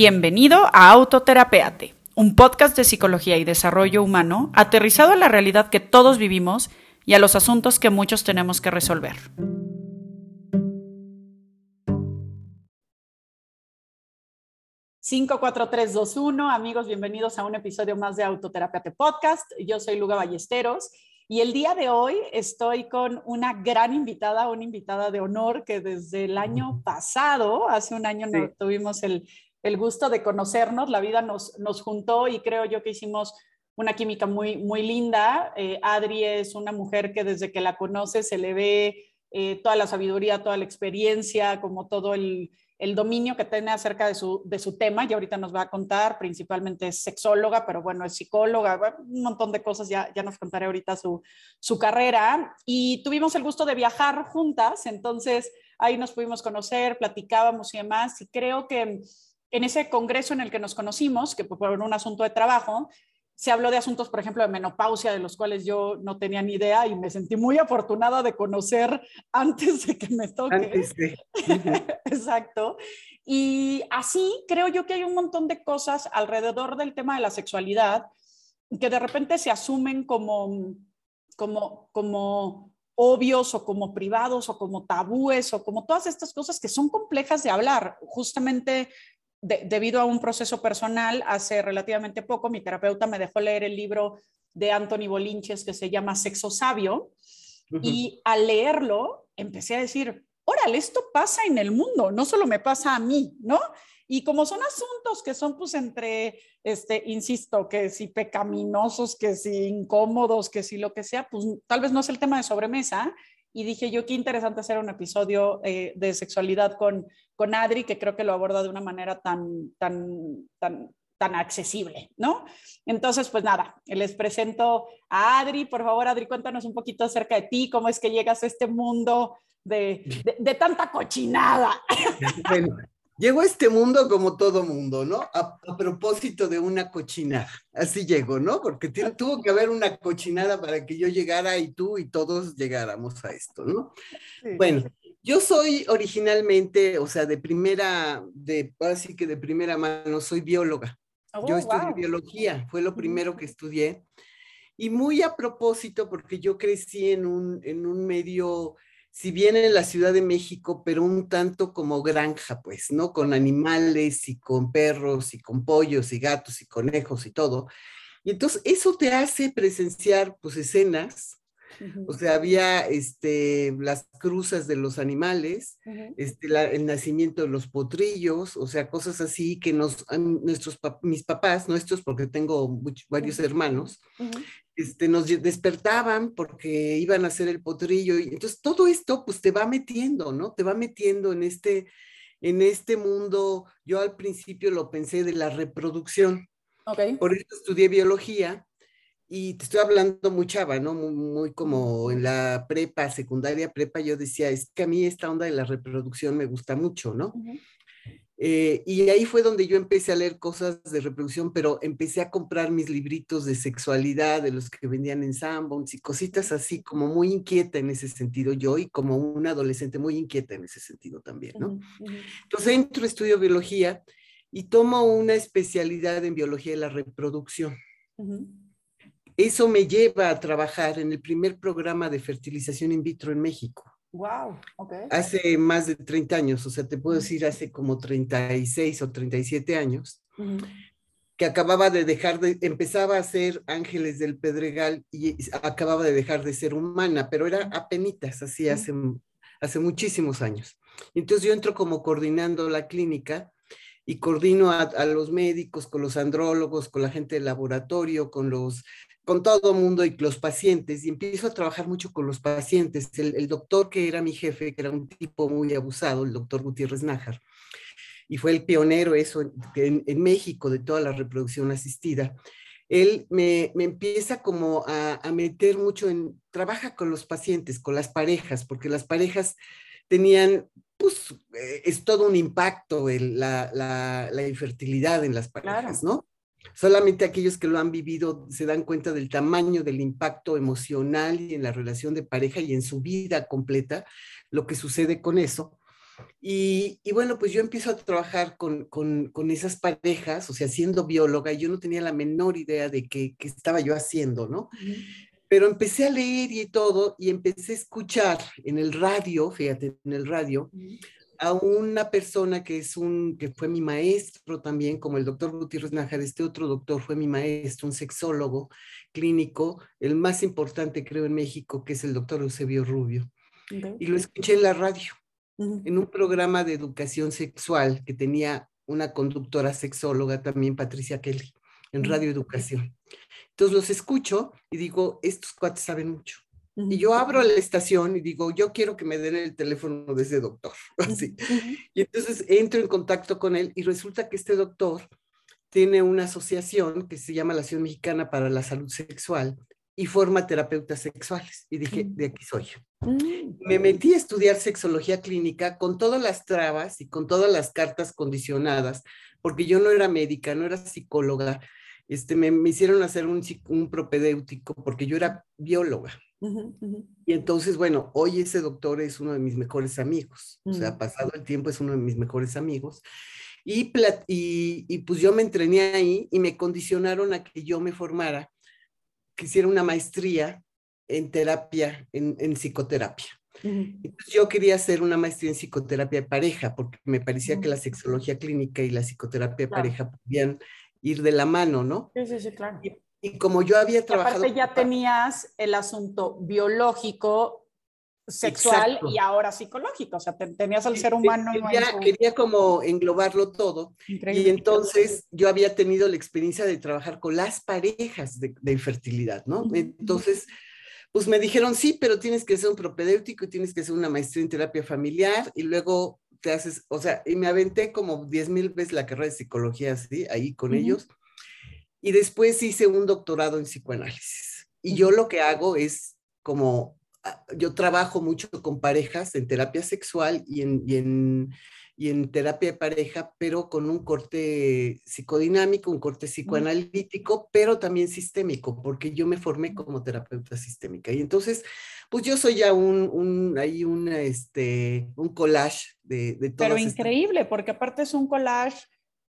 Bienvenido a Autoterapeate, un podcast de psicología y desarrollo humano aterrizado a la realidad que todos vivimos y a los asuntos que muchos tenemos que resolver. Cinco, cuatro, tres, dos, uno. Amigos, bienvenidos a un episodio más de Autoterapeate Podcast. Yo soy Luga Ballesteros y el día de hoy estoy con una gran invitada, una invitada de honor que desde el año pasado, hace un año no, tuvimos el, el, gusto de conocernos, la vida nos, nos juntó y creo yo que hicimos una química muy, muy linda. Eh, Adri es una mujer que desde que la conoce se le ve eh, toda la sabiduría, toda la experiencia, como todo el, el dominio que tiene acerca de su, de su tema, y ahorita nos va a contar, principalmente es sexóloga, pero bueno, es psicóloga, un montón de cosas, ya, ya nos contaré ahorita su, su carrera, y tuvimos el gusto de viajar juntas, entonces ahí nos pudimos conocer, platicábamos y demás, y creo que en ese congreso en el que nos conocimos, que por un asunto de trabajo, se habló de asuntos, por ejemplo, de menopausia, de los cuales yo no tenía ni idea y me sentí muy afortunada de conocer antes de que me toque. Antes de. Exacto. Y así creo yo que hay un montón de cosas alrededor del tema de la sexualidad que de repente se asumen como, como, como obvios o como privados o como tabúes o como todas estas cosas que son complejas de hablar. Justamente debido a un proceso personal, hace relativamente poco mi terapeuta me dejó leer el libro de Anthony Bolinches que se llama Sexo Sabio y al leerlo empecé a decir, órale, esto pasa en el mundo, no solo me pasa a mí, ¿no? Y como son asuntos que son pues entre, este, insisto, que si pecaminosos, que si incómodos, que si lo que sea, pues tal vez no es el tema de sobremesa, y dije yo, qué interesante hacer un episodio eh, de sexualidad con, con Adri, que creo que lo aborda de una manera tan, tan, tan, tan accesible, ¿no? Entonces, pues nada, les presento a Adri. Por favor, Adri, cuéntanos un poquito acerca de ti, cómo es que llegas a este mundo de, de, de tanta cochinada. Bueno, Llegó a este mundo como todo mundo, ¿no? A, propósito de una cochinada. Así llegó, ¿no? Porque tuvo que haber una cochinada para que yo llegara y tú y todos llegáramos a esto, ¿no? Bueno, yo soy originalmente, o sea, de primera, de, así que de primera mano, soy bióloga. yo oh, estudié biología, fue lo primero que estudié. Y muy a propósito, porque yo crecí en un, en un medio si bien en la Ciudad de México, pero un tanto como granja, pues, ¿no? Con animales y con perros y con pollos y gatos y conejos y todo. Y entonces eso te hace presenciar, pues, escenas. O sea, había este, las cruzas de los animales, este, el nacimiento de los potrillos, o sea, cosas así que nos, nuestros, mis papás, nuestros, porque tengo varios hermanos, este, nos despertaban porque iban a hacer el potrillo. Y entonces todo esto pues te va metiendo, ¿no? Te va metiendo en este, en este mundo. Yo al principio lo pensé de la reproducción. Okay. Por eso estudié biología y te estoy hablando muy chava, ¿no? Muy, muy, como en la prepa, secundaria, prepa, yo decía, es que a mí esta onda de la reproducción me gusta mucho, ¿no? Eh, y ahí fue donde yo empecé a leer cosas de reproducción, pero empecé a comprar mis libritos de sexualidad, de los que vendían en Sanborns y cositas así, como muy inquieta en ese sentido yo y como una adolescente muy inquieta en ese sentido también, ¿no? Entonces entro, estudio biología y tomo una especialidad en biología de la reproducción. Eso me lleva a trabajar en el primer programa de fertilización in vitro en México. Wow, okay. Hace más de 30 años, o sea, te puedo decir hace como 36 o 37 años, que acababa de dejar de, empezaba a ser Ángeles del Pedregal y acababa de dejar de ser humana, pero era apenitas, así hace, hace muchísimos años. Entonces yo entro como coordinando la clínica y coordino a, a, los médicos, con los andrólogos, con la gente del laboratorio, con los con todo el mundo y los pacientes, y empiezo a trabajar mucho con los pacientes. El, doctor que era mi jefe, que era un tipo muy abusado, el doctor Gutiérrez Nájar, y fue el pionero eso en, en México de toda la reproducción asistida, él me, me empieza como a, a, meter mucho en, trabaja con los pacientes, con las parejas, porque las parejas tenían, pues, eh, es todo un impacto el, la, la, la, infertilidad en las parejas, ¿no? Solamente aquellos que lo han vivido se dan cuenta del tamaño del impacto emocional y en la relación de pareja y en su vida completa, lo que sucede con eso. Y, bueno, pues yo empiezo a trabajar con, con, con, esas parejas, o sea, siendo bióloga, yo no tenía la menor idea de qué, qué estaba yo haciendo, ¿no? Pero empecé a leer y todo, y empecé a escuchar en el radio, fíjate, en el radio, a una persona que es un, que fue mi maestro también, como el doctor Gutiérrez Nájar, este otro doctor fue mi maestro, un sexólogo clínico, el más importante creo en México, que es el doctor Eusebio Rubio. Y lo escuché en la radio en un programa de educación sexual que tenía una conductora sexóloga también, Patricia Kelly, en Radio Educación. Entonces los escucho y digo, estos cuates saben mucho. Y yo abro la estación y digo, yo quiero que me den el teléfono de ese doctor. Así. Y entonces entro en contacto con él y resulta que este doctor tiene una asociación que se llama la Asociación Mexicana para la Salud Sexual y forma terapeutas sexuales. Y dije, de aquí soy. Mm. Me metí a estudiar sexología clínica con todas las trabas y con todas las cartas condicionadas, porque yo no era médica, no era psicóloga. Este, me, me hicieron hacer un, un, propedéutico porque yo era bióloga. Y entonces, bueno, hoy ese doctor es uno de mis mejores amigos. O sea, mm. pasado el tiempo es uno de mis mejores amigos. Y, y, y pues yo me entrené ahí y me condicionaron a que yo me formara quisiera una maestría en terapia, en, psicoterapia. yo quería hacer una maestría en psicoterapia de pareja, porque me parecía que la sexología clínica y la psicoterapia de pareja podían ir de la mano, ¿no? Sí, sí, sí, claro. Y, como yo había trabajado... aparte ya tenías el asunto biológico sexual y ahora psicológico, o sea, tenías al ser humano. Quería, quería como englobarlo todo. Y entonces yo había tenido la experiencia de trabajar con las parejas de, de fertilidad, ¿no? Entonces, pues me dijeron, sí, pero tienes que ser un propedéutico y tienes que hacer una maestría en terapia familiar y luego te haces, o sea, y me aventé como 10 mil veces la carrera de psicología, así, ahí con ellos. Y después hice un doctorado en psicoanálisis. Y yo lo que hago es como Ah, yo trabajo mucho con parejas en terapia sexual y en, y en, y en terapia de pareja, pero con un corte psicodinámico, un corte psicoanalítico, pero también sistémico, porque yo me formé como terapeuta sistémica. Y entonces, pues yo soy ya un, un ahí un, este, un collage de, de todo. Pero increíble, porque aparte es un collage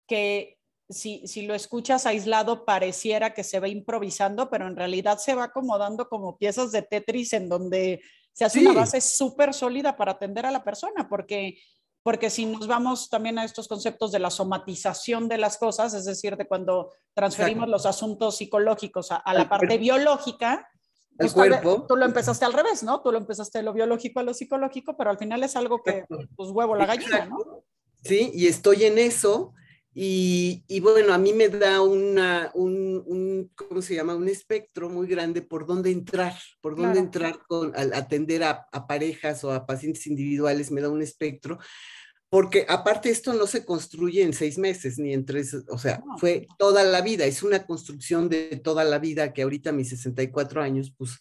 que si, si, lo escuchas aislado, pareciera que se va improvisando, pero en realidad se va acomodando como piezas de Tetris en donde se hace una base súper sólida para atender a la persona, porque, porque si nos vamos también a estos conceptos de la somatización de las cosas, es decir, de cuando transferimos los asuntos psicológicos a, la parte biológica, el pues cuerpo. Tú lo empezaste al revés, ¿no? Tú lo empezaste de lo biológico a lo psicológico, pero al final es algo que, pues huevo la gallina, ¿no? Sí, y estoy en eso y, y, bueno, a mí me da una, un, un, ¿cómo se llama? Un espectro muy grande por dónde entrar, por dónde entrar con, al atender a, a, parejas o a pacientes individuales, me da un espectro, porque aparte esto no se construye en seis meses ni en tres, o sea, fue toda la vida, es una construcción de toda la vida que ahorita a mis 64 años, pues,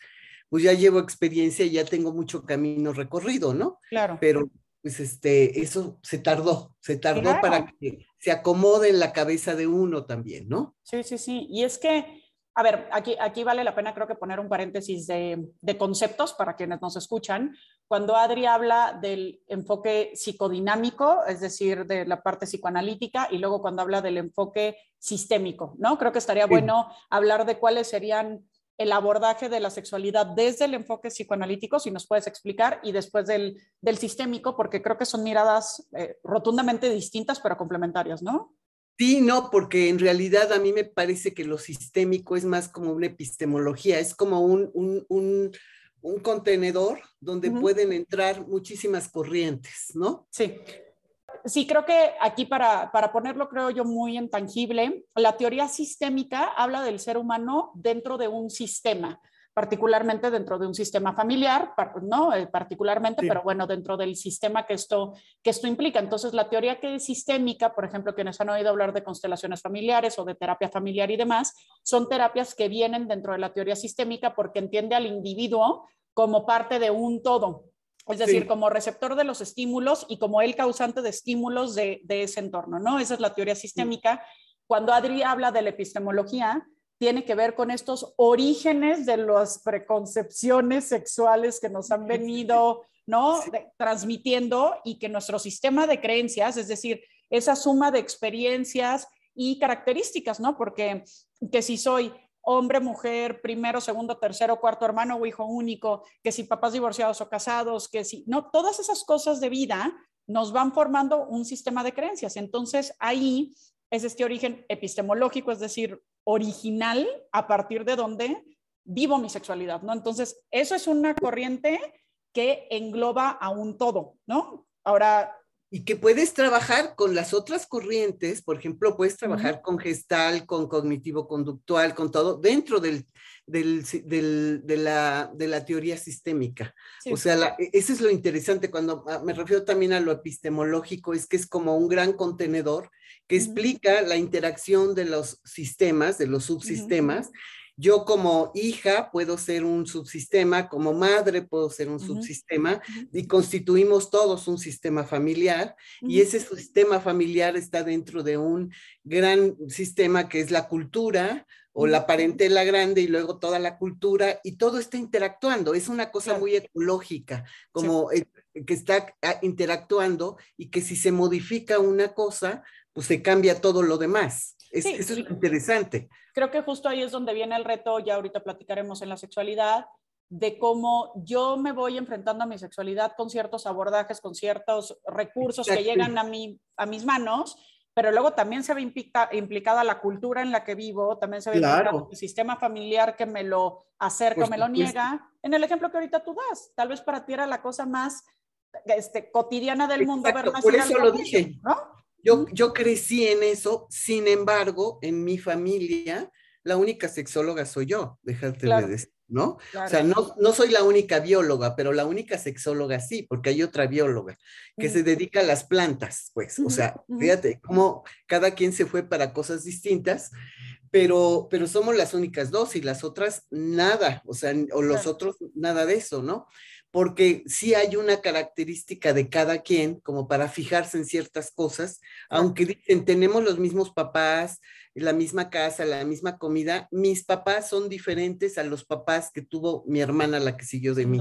pues ya llevo experiencia y ya tengo mucho camino recorrido, ¿no? Claro. Pero pues este, eso se tardó, se tardó para que se acomode en la cabeza de uno también, ¿no? Sí, sí, sí. Y es que, a ver, aquí, aquí vale la pena creo que poner un paréntesis de, de conceptos para quienes nos escuchan. Cuando Adri habla del enfoque psicodinámico, es decir, de la parte psicoanalítica, y luego cuando habla del enfoque sistémico, ¿no? Creo que estaría bueno hablar de cuáles serían el abordaje de la sexualidad desde el enfoque psicoanalítico, si nos puedes explicar, y después del, del sistémico, porque creo que son miradas eh, rotundamente distintas, pero complementarias, ¿no? Sí, no, porque en realidad a mí me parece que lo sistémico es más como una epistemología, es como un, un, un, un contenedor donde pueden entrar muchísimas corrientes, ¿no? Sí sí, creo que aquí para, para ponerlo, creo yo, muy intangible, la teoría sistémica habla del ser humano dentro de un sistema particularmente dentro de un sistema familiar, ¿no? Eh, particularmente, pero bueno, dentro del sistema que esto, que esto implica. Entonces, la teoría que es sistémica, por ejemplo, quienes han oído hablar de constelaciones familiares o de terapia familiar y demás, son terapias que vienen dentro de la teoría sistémica porque entiende al individuo como parte de un todo, es decir, como receptor de los estímulos y como el causante de estímulos de, ese entorno, ¿no? Esa es la teoría sistémica. Cuando Adri habla de la epistemología, tiene que ver con estos orígenes de las preconcepciones sexuales que nos han venido ¿no? transmitiendo y que nuestro sistema de creencias, es decir, esa suma de experiencias y características, ¿no? Porque que si soy hombre, mujer, primero, segundo, tercero, cuarto hermano o hijo único, que si papás divorciados o casados, que si, no, todas esas cosas de vida nos van formando un sistema de creencias. Entonces ahí es este origen epistemológico, es decir, original a partir de donde vivo mi sexualidad, ¿no? Entonces, eso es una corriente que engloba a un todo, ¿no? Ahora, y que puedes trabajar con las otras corrientes, por ejemplo, puedes trabajar con gestal, con cognitivo-conductual, con todo, dentro del, del, del, de, la, de, la, teoría sistémica. O sea, e, eso es lo interesante cuando ah, me refiero también a lo epistemológico, es que es como un gran contenedor que explica la interacción de los sistemas, de los subsistemas, yo como hija puedo ser un subsistema, como madre puedo ser un subsistema y constituimos todos un sistema familiar y ese sistema familiar está dentro de un gran sistema que es la cultura o la parentela grande y luego toda la cultura y todo está interactuando. Es una cosa muy ecológica, como que está ah, interactuando y que si se modifica una cosa, pues se cambia todo lo demás. Eso es interesante. Creo que justo ahí es donde viene el reto, ya ahorita platicaremos en la sexualidad, de cómo yo me voy enfrentando a mi sexualidad con ciertos abordajes, con ciertos recursos que llegan a, mí, a mis manos, pero luego también se ve implicada la cultura en la que vivo, también se ve implicado el sistema familiar que me lo acerca me lo niega. En el ejemplo que ahorita tú das, tal vez para ti era la cosa más este, cotidiana del mundo ver Por eso lo dije. ¿no? Yo, yo crecí en eso, sin embargo, en mi familia, la única sexóloga soy yo, déjate de decir, ¿no? O sea, no, no soy la única bióloga, pero la única sexóloga sí, porque hay otra bióloga que se dedica a las plantas, pues, o sea, fíjate cómo cada quien se fue para cosas distintas, pero, pero somos las únicas dos y las otras nada, o sea, o los otros nada de eso, ¿no? Porque sí hay una característica de cada quien como para fijarse en ciertas cosas, aunque dicen, tenemos los mismos papás, la misma casa, la misma comida, mis papás son diferentes a los papás que tuvo mi hermana, la que siguió de mí.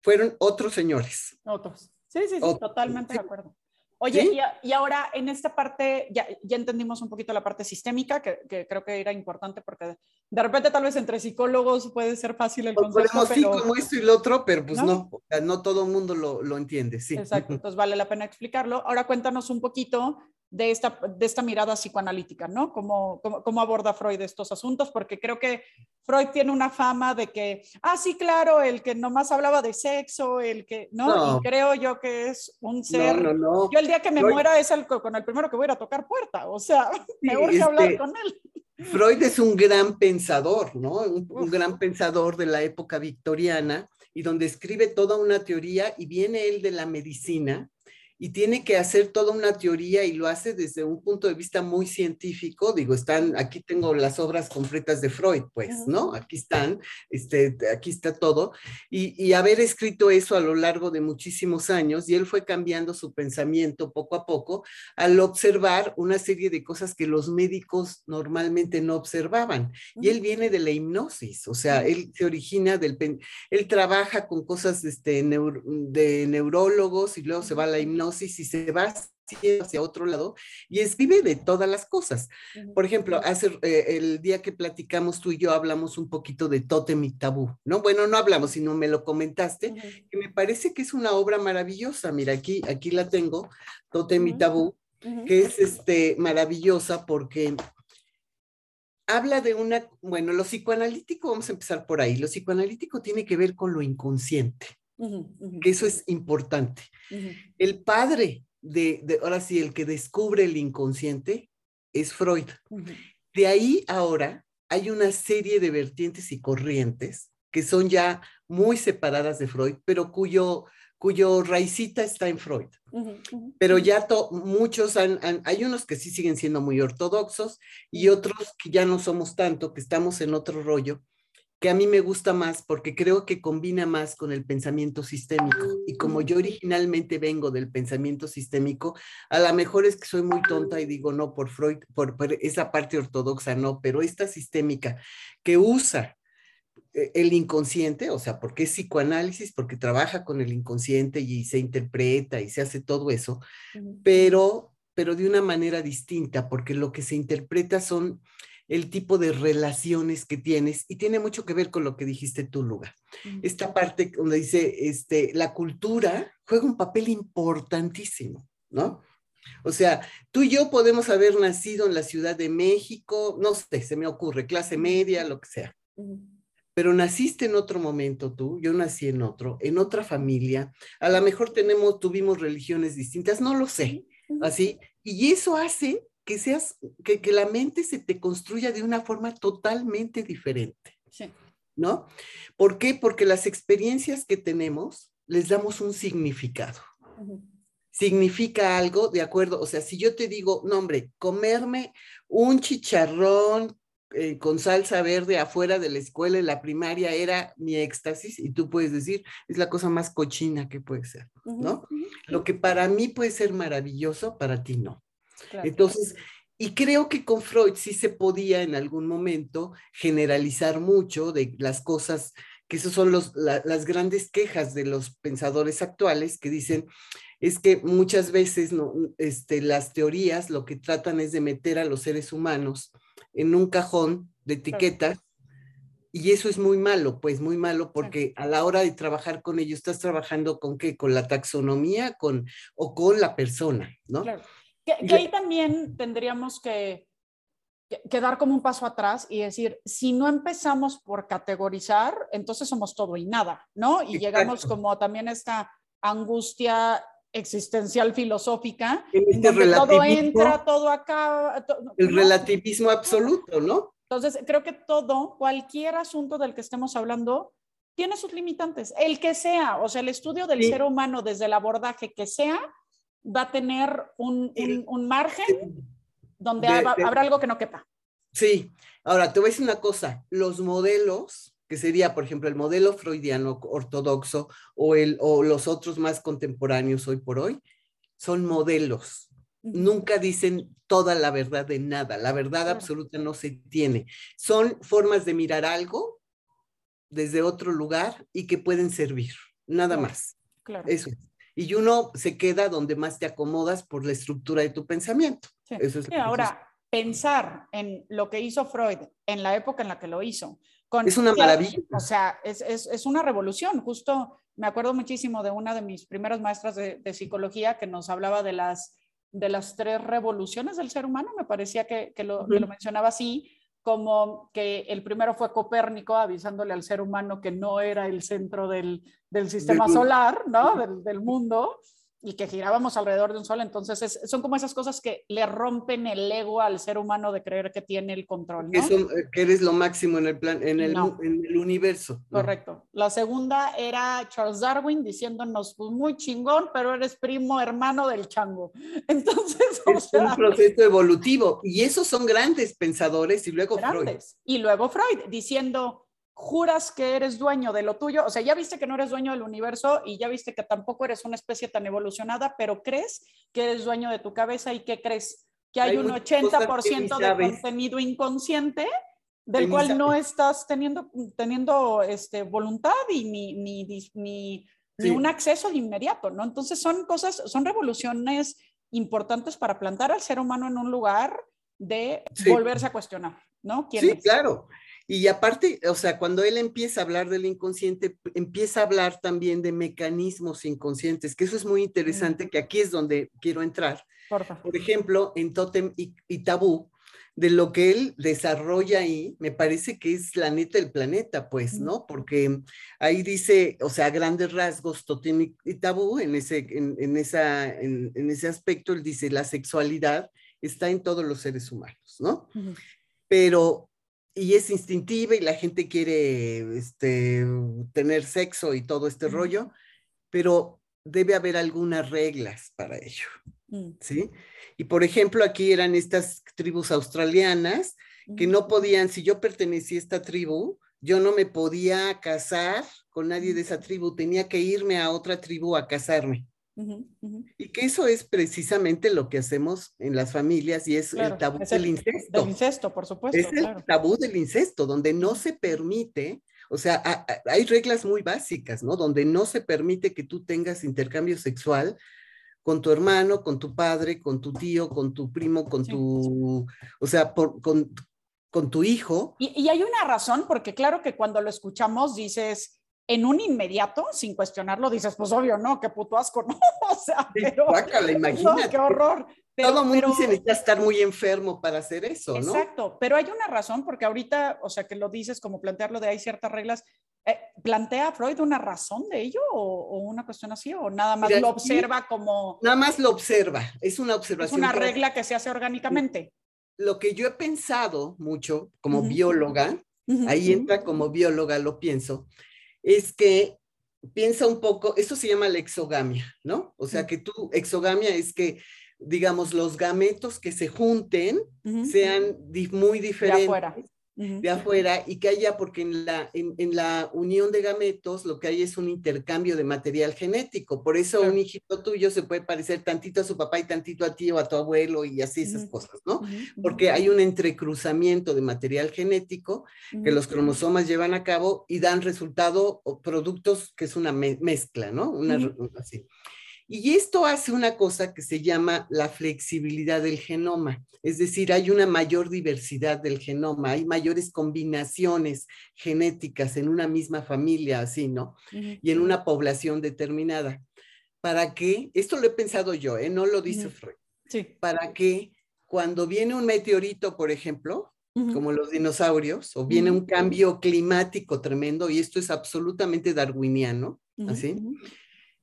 Fueron otros señores. Otros. Sí, sí, sí, totalmente de acuerdo. Oye, y, ahora en esta parte, ya, ya, entendimos un poquito la parte sistémica, que, que, creo que era importante porque de repente tal vez entre psicólogos puede ser fácil el pues concepto. sí, como esto y lo otro, pero pues no, no, no todo el mundo lo, lo, entiende, sí. Exacto, entonces vale la pena explicarlo. Ahora cuéntanos un poquito de esta, de esta mirada psicoanalítica, ¿no? ¿Cómo, cómo, aborda Freud estos asuntos? Porque creo que Freud tiene una fama de que, ah, sí, claro, el que nomás hablaba de sexo, el que, ¿no? Y creo yo que es un ser. No, no, yo el día que me muera es el, con el primero que voy a ir a tocar puerta, o sea, me urge hablar este, con él. Freud es un gran pensador, ¿no? un gran pensador de la época victoriana y donde escribe toda una teoría y viene él de la medicina y tiene que hacer toda una teoría y lo hace desde un punto de vista muy científico. Digo, están, aquí tengo las obras completas de Freud, pues, ¿no? Aquí están, este, aquí está todo. Y, y, haber escrito eso a lo largo de muchísimos años y él fue cambiando su pensamiento poco a poco al observar una serie de cosas que los médicos normalmente no observaban. Y él viene de la hipnosis, o sea, él se origina del, él trabaja con cosas este, de neurólogos y luego se va a la hipnosis y se va hacia otro lado y escribe de todas las cosas. Por ejemplo, hace eh, el día que platicamos tú y yo hablamos un poquito de Totem y Tabú, ¿no? Bueno, no hablamos, sino me lo comentaste, que me parece que es una obra maravillosa. Mira, aquí, aquí la tengo, Totem y Tabú, que es este, maravillosa porque habla de una, bueno, lo psicoanalítico, vamos a empezar por ahí, lo psicoanalítico tiene que ver con lo inconsciente que eso es importante. El padre de, ahora sí, el que descubre el inconsciente es Freud. De ahí ahora hay una serie de vertientes y corrientes que son ya muy separadas de Freud, pero cuyo, cuyo raicita está en Freud. Pero ya muchos han, hay unos que sí siguen siendo muy ortodoxos y otros que ya no somos tanto, que estamos en otro rollo que a mí me gusta más porque creo que combina más con el pensamiento sistémico. Y como yo originalmente vengo del pensamiento sistémico, a lo mejor es que soy muy tonta y digo, no, por Freud, por, esa parte ortodoxa, no, pero esta sistémica que usa eh, el inconsciente, o sea, porque es psicoanálisis, porque trabaja con el inconsciente y se interpreta y se hace todo eso, pero, pero de una manera distinta, porque lo que se interpreta son el tipo de relaciones que tienes y tiene mucho que ver con lo que dijiste tú, Luga. Esta parte donde dice, este, la cultura juega un papel importantísimo, ¿no? O sea, tú y yo podemos haber nacido en la Ciudad de México, no sé, se me ocurre, clase media, lo que sea. Pero naciste en otro momento tú, yo nací en otro, en otra familia, a lo mejor tenemos, tuvimos religiones distintas, no lo sé, así, y eso hace que seas, que, que la mente se te construya de una forma totalmente diferente, sí. ¿no? ¿Por qué? Porque las experiencias que tenemos les damos un significado. Significa algo de acuerdo, o sea, si yo te digo, no hombre, comerme un chicharrón eh, con salsa verde afuera de la escuela en la primaria era mi éxtasis y tú puedes decir, es la cosa más cochina que puede ser, ¿no? Lo que para mí puede ser maravilloso, para ti no. Entonces, y creo que con Freud sí se podía en algún momento generalizar mucho de las cosas, que esas son los, las grandes quejas de los pensadores actuales que dicen, es que muchas veces no, este, las teorías lo que tratan es de meter a los seres humanos en un cajón de etiquetas. Y eso es muy malo, pues muy malo, porque a la hora de trabajar con ellos, estás trabajando con qué? Con la taxonomía con, o con la persona, ¿no? Claro. Que, ahí también tendríamos que, que, dar como un paso atrás y decir, si no empezamos por categorizar, entonces somos todo y nada, ¿no? Y llegamos como también a esta angustia existencial filosófica, en donde todo entra, todo acaba. el relativismo absoluto, ¿no? Entonces, creo que todo, cualquier asunto del que estemos hablando, tiene sus limitantes. El que sea, o sea, el estudio del ser humano desde el abordaje que sea, va a tener un, un, margen donde habrá algo que no quepa. Sí, ahora te voy a decir una cosa, los modelos que sería, por ejemplo, el modelo freudiano ortodoxo o, el, o los otros más contemporáneos hoy por hoy, son modelos. Nunca dicen toda la verdad de nada. La verdad absoluta no se tiene. Son formas de mirar algo desde otro lugar y que pueden servir. Nada más. Claro. Eso. Y uno se queda donde más te acomodas por la estructura de tu pensamiento. Eso es ahora, pensar en lo que hizo Freud en la época en la que lo hizo, es una maravilla. O sea, es, es, es, una revolución. Justo me acuerdo muchísimo de una de mis primeras maestras de, de, psicología que nos hablaba de las, de las tres revoluciones del ser humano. Me parecía que, que, lo, lo, mencionaba así, como que el primero fue Copérnico avisándole al ser humano que no era el centro del, del sistema solar, ¿no? Del, del mundo y que girábamos alrededor de un sol. Entonces, son como esas cosas que le rompen el ego al ser humano de creer que tiene el control. ¿no? Eh, que eres lo máximo en el, plan, en el, en el universo. Correcto. La segunda era Charles Darwin diciéndonos, pues muy chingón, pero eres primo hermano del chango. Entonces, es un proceso evolutivo. Y esos son grandes pensadores y luego Freud. Y luego Freud diciendo, juras que eres dueño de lo tuyo, o sea, ya viste que no eres dueño del universo y ya viste que tampoco eres una especie tan evolucionada, pero crees que eres dueño de tu cabeza y que crees que hay, un 80% de contenido inconsciente del cual no estás teniendo, teniendo este, voluntad y ni, ni, ni, ni un acceso de inmediato, ¿no? Entonces son cosas, son revoluciones importantes para plantar al ser humano en un lugar de volverse a cuestionar, ¿no? sí, claro. Y aparte, o sea, cuando él empieza a hablar del inconsciente, empieza a hablar también de mecanismos inconscientes, que eso es muy interesante, que aquí es donde quiero entrar. Por, ejemplo, en Totem y, Tabú, de lo que él desarrolla ahí, me parece que es la neta del planeta, pues, ¿no? Porque ahí dice, o sea, grandes rasgos, Totem y, Tabú, en ese, en, esa, en, ese aspecto, él dice, la sexualidad está en todos los seres humanos, ¿no? Pero y es instintiva y la gente quiere este, tener sexo y todo este rollo, pero debe haber algunas reglas para ello, mm. ¿sí? Y por ejemplo, aquí eran estas tribus australianas que no podían, si yo pertenecía a esta tribu, yo no me podía casar con nadie de esa tribu, tenía que irme a otra tribu a casarme. Y que eso es precisamente lo que hacemos en las familias y es el tabú del incesto. Del incesto, por supuesto. Es el tabú del incesto, donde no se permite O sea, hay reglas muy básicas, ¿no? Donde no se permite que tú tengas intercambio sexual con tu hermano, con tu padre, con tu tío, con tu primo, con tu, o sea, por, con, con tu hijo. Y, y, hay una razón, porque claro que cuando lo escuchamos dices, en un inmediato, sin cuestionarlo, dices, pues obvio, no, qué puto asco, ¿no? O sea, pero, imagínate. qué horror. Pero, Todo mundo dice necesita estar muy enfermo para hacer eso, ¿no? Exacto, pero hay una razón, porque ahorita, o sea, que lo dices como plantearlo de hay ciertas reglas. Eh, ¿Plantea Freud una razón de ello o, una cuestión así? ¿O nada más lo observa como.? Nada más lo observa, es una observación. Es una regla que se hace orgánicamente. Lo que yo he pensado mucho como bióloga, ahí entra como bióloga, lo pienso, es que piensa un poco, esto se llama la exogamia, ¿no? O sea, que tú, exogamia es que, digamos, los gametos que se junten sean muy diferentes de afuera y que haya, porque en la, en, la unión de gametos lo que hay es un intercambio de material genético. Por eso un hijito tuyo se puede parecer tantito a su papá y tantito a ti o a tu abuelo y así esas cosas, ¿no? Porque hay un entrecruzamiento de material genético que los cromosomas llevan a cabo y dan resultado o productos que es una mezcla, ¿no? Una, así. Y esto hace una cosa que se llama la flexibilidad del genoma, es decir, hay una mayor diversidad del genoma, hay mayores combinaciones genéticas en una misma familia, así, ¿no? Y en una población determinada. ¿Para qué? Esto lo he pensado yo, ¿eh? No lo dice Freud. Sí. Para que cuando viene un meteorito, por ejemplo, como los dinosaurios, o viene un cambio climático tremendo, y esto es absolutamente darwiniano, ¿así?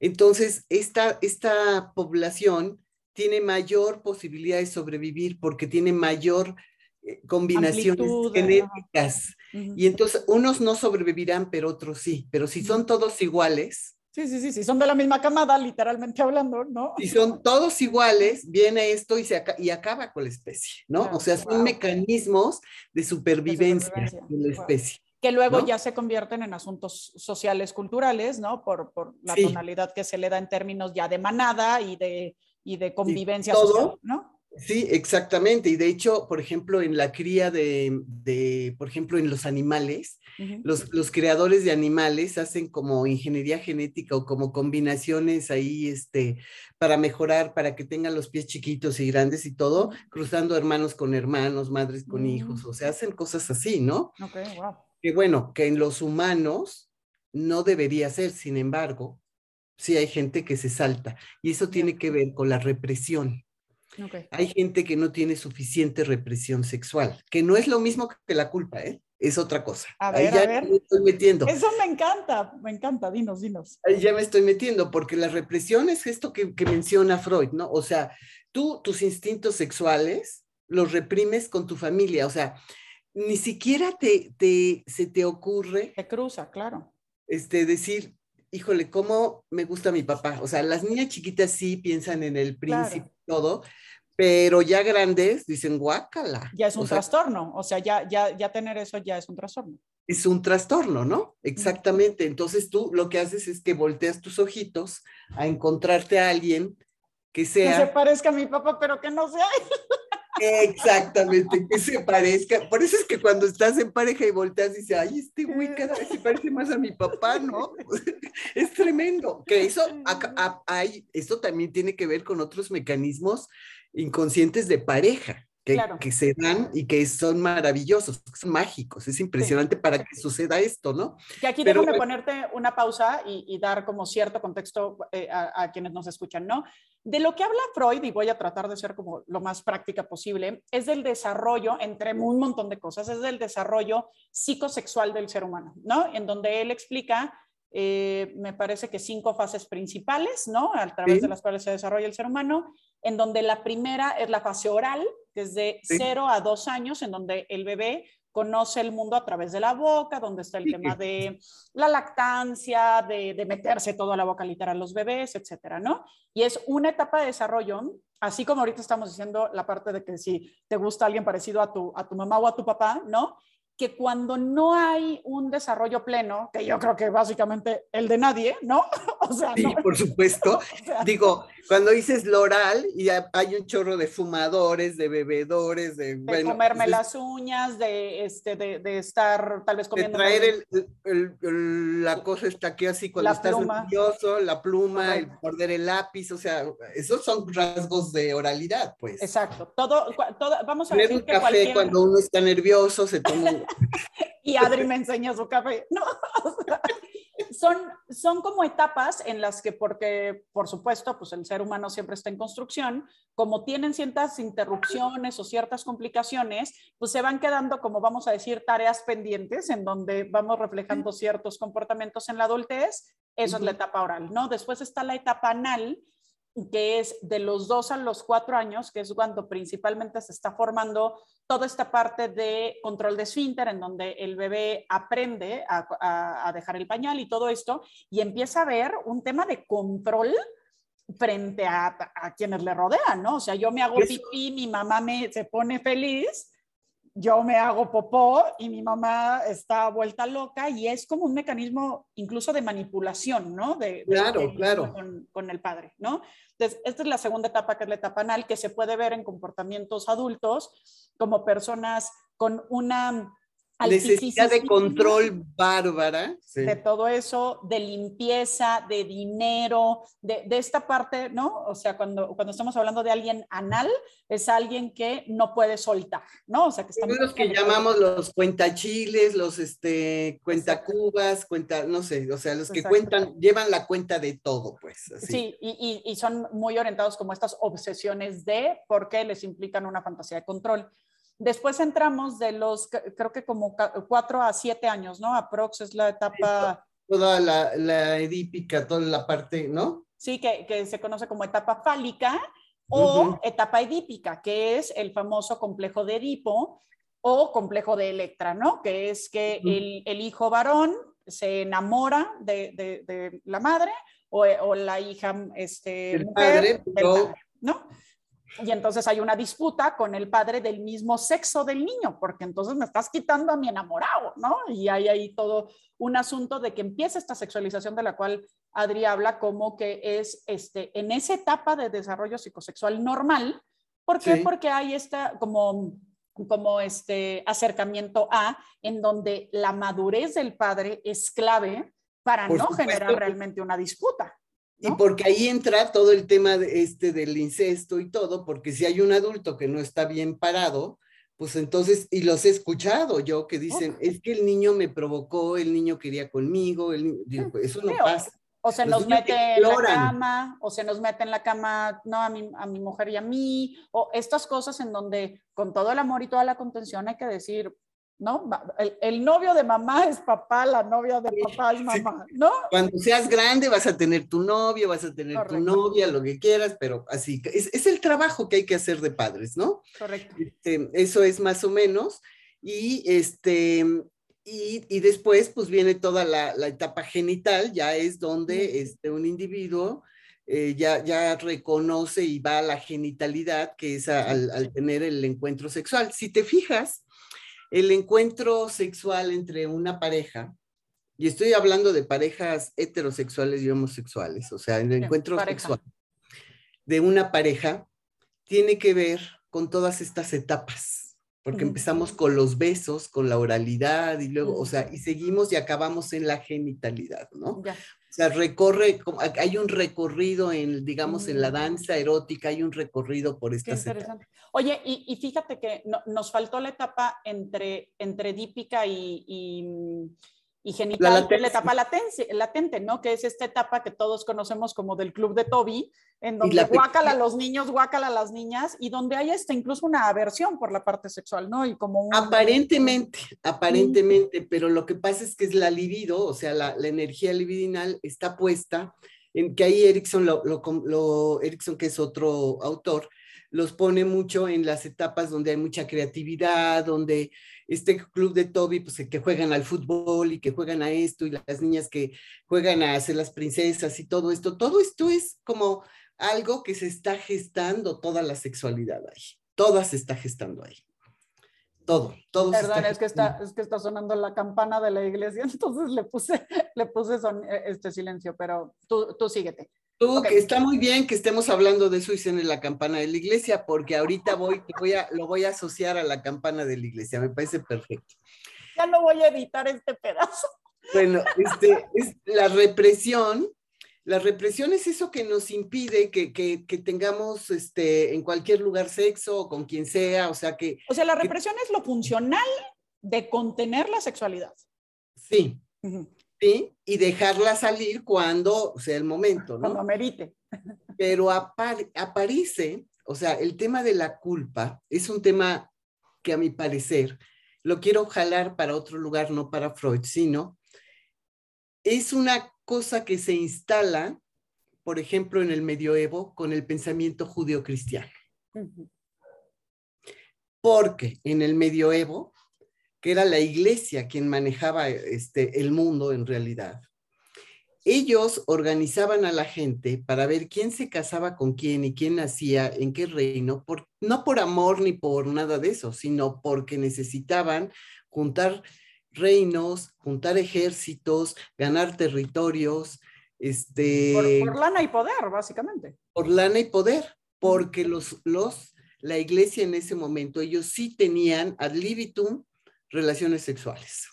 Entonces, esta, esta población tiene mayor posibilidad de sobrevivir porque tiene mayor eh, combinaciones genéticas. Y entonces, unos no sobrevivirán, pero otros sí. Pero si son todos iguales. Sí, sí, sí, sí, son de la misma camada, literalmente hablando, ¿no? Si son todos iguales, viene esto y, se y acaba con la especie, ¿no? o sea, son mecanismos de supervivencia de, la especie que luego ya se convierten en asuntos sociales culturales, ¿no? Por, por la tonalidad que se le da en términos ya de manada y de, y de convivencia social, ¿no? Sí, exactamente. Y de hecho, por ejemplo, en la cría de, de por ejemplo, en los animales, los, los, creadores de animales hacen como ingeniería genética o como combinaciones ahí, este, para mejorar, para que tengan los pies chiquitos y grandes y todo, cruzando hermanos con hermanos, madres con hijos, o sea, hacen cosas así, ¿no? Ok, wow que bueno, que en los humanos no debería ser, sin embargo, sí hay gente que se salta y eso tiene que ver con la represión. Hay gente que no tiene suficiente represión sexual, que no es lo mismo que la culpa, ¿eh? es otra cosa. A ver, ya Me estoy metiendo. Eso me encanta, me encanta, dinos, dinos. Ahí ya me estoy metiendo, porque la represión es esto que, que menciona Freud, ¿no? O sea, tú tus instintos sexuales los reprimes con tu familia, o sea, ni siquiera te, te, se te ocurre. Te cruza, claro. Este, decir, híjole, ¿cómo me gusta mi papá? O sea, las niñas chiquitas sí piensan en el príncipe y todo, pero ya grandes dicen guácala. Ya es un trastorno, o sea, ya, ya, ya tener eso ya es un trastorno. Es un trastorno, ¿no? Exactamente. Entonces tú lo que haces es que volteas tus ojitos a encontrarte a alguien que sea... Que se parezca a mi papá, pero que no sea él. Exactamente, que se parezca. Por eso es que cuando estás en pareja y volteas, dices, ay, este güey cada vez se parece más a mi papá, ¿no? es tremendo. Que eso, hay, esto también tiene que ver con otros mecanismos inconscientes de pareja que, se dan y que son maravillosos, son mágicos, es impresionante para que suceda esto, ¿no? Que aquí Pero, déjame ponerte una pausa y, dar como cierto contexto eh, a, quienes nos escuchan, ¿no? De lo que habla Freud, y voy a tratar de ser como lo más práctica posible, es del desarrollo, entre un montón de cosas, es del desarrollo psicosexual del ser humano, ¿no? En donde él explica eh, me parece que cinco fases principales, ¿no? A través de las cuales se desarrolla el ser humano, en donde la primera es la fase oral, desde cero a dos años, en donde el bebé conoce el mundo a través de la boca, donde está el tema de la lactancia, de, meterse todo a la boca literal los bebés, etcétera, ¿no? Y es una etapa de desarrollo, así como ahorita estamos diciendo la parte de que si te gusta alguien parecido a tu, a tu mamá o a tu papá, ¿no? Que cuando no hay un desarrollo pleno, que yo creo que básicamente el de nadie, ¿no? O sea, sí, por supuesto. Digo, cuando dices loral y hay un chorro de fumadores, de bebedores, de, de comerme las uñas, de, este, de, estar tal vez comiendo. De traer el, la cosa está aquí así cuando estás nervioso, la pluma, el morder el lápiz, o sea, esos son rasgos de oralidad, pues. Exacto. Todo, todo vamos a decir un café cuando uno está nervioso, se toma un... y Adri me enseña su café. No, son, son como etapas en las que, porque por supuesto, pues el ser humano siempre está en construcción, como tienen ciertas interrupciones o ciertas complicaciones, pues se van quedando, como vamos a decir, tareas pendientes en donde vamos reflejando ciertos comportamientos en la adultez. Eso es la etapa oral, ¿no? Después está la etapa anal, que es de los dos a los cuatro años, que es cuando principalmente se está formando toda esta parte de control de esfínter, en donde el bebé aprende a, dejar el pañal y todo esto, y empieza a ver un tema de control frente a, quienes le rodean, ¿no? O sea, yo me hago pipí, mi mamá me, se pone feliz, yo me hago popó y mi mamá está vuelta loca y es como un mecanismo incluso de manipulación, ¿no? De, claro, claro. Con, con, el padre, ¿no? Entonces, esta es la segunda etapa, que es la etapa anal, que se puede ver en comportamientos adultos como personas con una necesidad de control bárbara. De todo eso, de limpieza, de dinero, de, de, esta parte, ¿no? O sea, cuando, cuando estamos hablando de alguien anal, es alguien que no puede soltar, ¿no? O sea, que estamos... Los que llamamos los cuentachiles, los este, cuentacubas, cuenta, no sé, o sea, los que cuentan, llevan la cuenta de todo, pues. Así. Sí, y, y, y son muy orientados como estas obsesiones de, porque les implican una fantasía de control. Después entramos de los, creo que como cuatro a siete años, ¿no? Aprox es la etapa... Toda la, la edípica, toda la parte, ¿no? Sí, que, que se conoce como etapa fálica o etapa edípica, que es el famoso complejo de Edipo o complejo de Electra, ¿no? Que es que el, el, hijo varón se enamora de, de, de la madre o, o, la hija este, el padre, ¿no? Y entonces hay una disputa con el padre del mismo sexo del niño, porque entonces me estás quitando a mi enamorado, ¿no? Y hay ahí todo un asunto de que empieza esta sexualización de la cual Adri habla como que es este, en esa etapa de desarrollo psicosexual normal. ¿Por qué? Porque hay esta como como este acercamiento a en donde la madurez del padre es clave para no generar realmente una disputa. Y porque ahí entra todo el tema de este, del incesto y todo, porque si hay un adulto que no está bien parado, pues entonces, y los he escuchado yo que dicen, es que el niño me provocó, el niño quería conmigo, el digo, pues, eso no pasa. O se nos mete en la cama, o se nos mete en la cama, no, a mi, a mi mujer y a mí, o estas cosas en donde con todo el amor y toda la contención hay que decir, ¿no? El, novio de mamá es papá, la novia de papá es mamá, ¿no? Cuando seas grande vas a tener tu novio, vas a tener tu novia, lo que quieras, pero así, es, el trabajo que hay que hacer de padres, ¿no? Correcto. Este, eso es más o menos, y este, y, después pues viene toda la, etapa genital, ya es donde este, un individuo eh, ya, ya reconoce y va a la genitalidad, que es al, al tener el encuentro sexual. Si te fijas, el encuentro sexual entre una pareja, y estoy hablando de parejas heterosexuales y homosexuales, o sea, el encuentro sexual de una pareja tiene que ver con todas estas etapas, porque empezamos con los besos, con la oralidad y luego, o sea, y seguimos y acabamos en la genitalidad, ¿no? O sea, recorre, hay un recorrido en, digamos, en la mm. danza erótica, hay un recorrido por esta interesante. Oye, y, fíjate que nos faltó la etapa entre, entre dípica y, y, genital, la, la etapa latente, latente, ¿no? Que es esta etapa que todos conocemos como del club de Toby, en donde guácala a los niños, guácala a las niñas, y donde hay hasta incluso una aversión por la parte sexual, ¿no? Y como Aparentemente, aparentemente, pero lo que pasa es que es la libido, o sea, la, la energía libidinal está puesta en que ahí Erickson, lo, lo, Erickson, que es otro autor, los pone mucho en las etapas donde hay mucha creatividad, donde este club de Toby, pues que juegan al fútbol y que juegan a esto, y las niñas que juegan a ser las princesas y todo esto, todo esto es como algo que se está gestando toda la sexualidad ahí. Toda se está gestando ahí. Todo, todo. Perdón, es que, está, es que está sonando la campana de la iglesia, entonces le puse, le puse son, e, este silencio, pero tú, tú síguete. Tú, que está muy bien que estemos hablando de eso y en la campana de la iglesia, porque ahorita voy, voy a, lo voy a asociar a la campana de la iglesia, me parece perfecto. Ya no voy a editar este pedazo. Bueno, este, es la represión la represión es eso que nos impide que, tengamos este, en cualquier lugar sexo o con quien sea, o sea que... O sea, la represión es lo funcional de contener la sexualidad. Sí, sí, y dejarla salir cuando sea el momento, ¿no? Cuando amerite. Pero aparece, o sea, el tema de la culpa es un tema que a mi parecer lo quiero jalar para otro lugar, no para Freud, sino es una cosa que se instala, por ejemplo, en el medioevo con el pensamiento judio-cristiano. Porque en el medioevo, que era la iglesia quien manejaba este, el mundo en realidad, ellos organizaban a la gente para ver quién se casaba con quién y quién nacía en qué reino, por, no por amor ni por nada de eso, sino porque necesitaban juntar reinos, juntar ejércitos, ganar territorios, este... Por, lana y poder, básicamente. Por lana y poder, porque los, los, la iglesia en ese momento, ellos sí tenían ad libitum relaciones sexuales.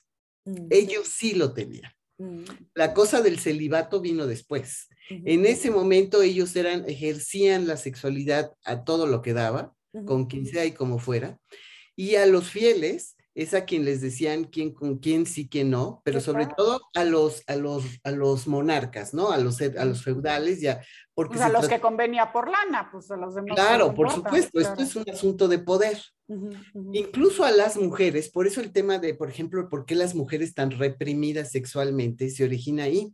Mm. Ellos sí lo tenían. Mm. La cosa del celibato vino después. En ese momento ellos eran, ejercían la sexualidad a todo lo que daba, con quien sea y como fuera, y a los fieles es a quien les decían quién con quién sí, quién no, pero sobre todo a los, a los, a los monarcas, ¿no? A los, a los feudales ya. Porque pues a los que convenía por lana, pues a los demás. Claro, por supuesto, esto es un asunto de poder. Incluso a las mujeres, por eso el tema de, por ejemplo, por qué las mujeres tan reprimidas sexualmente se origina ahí.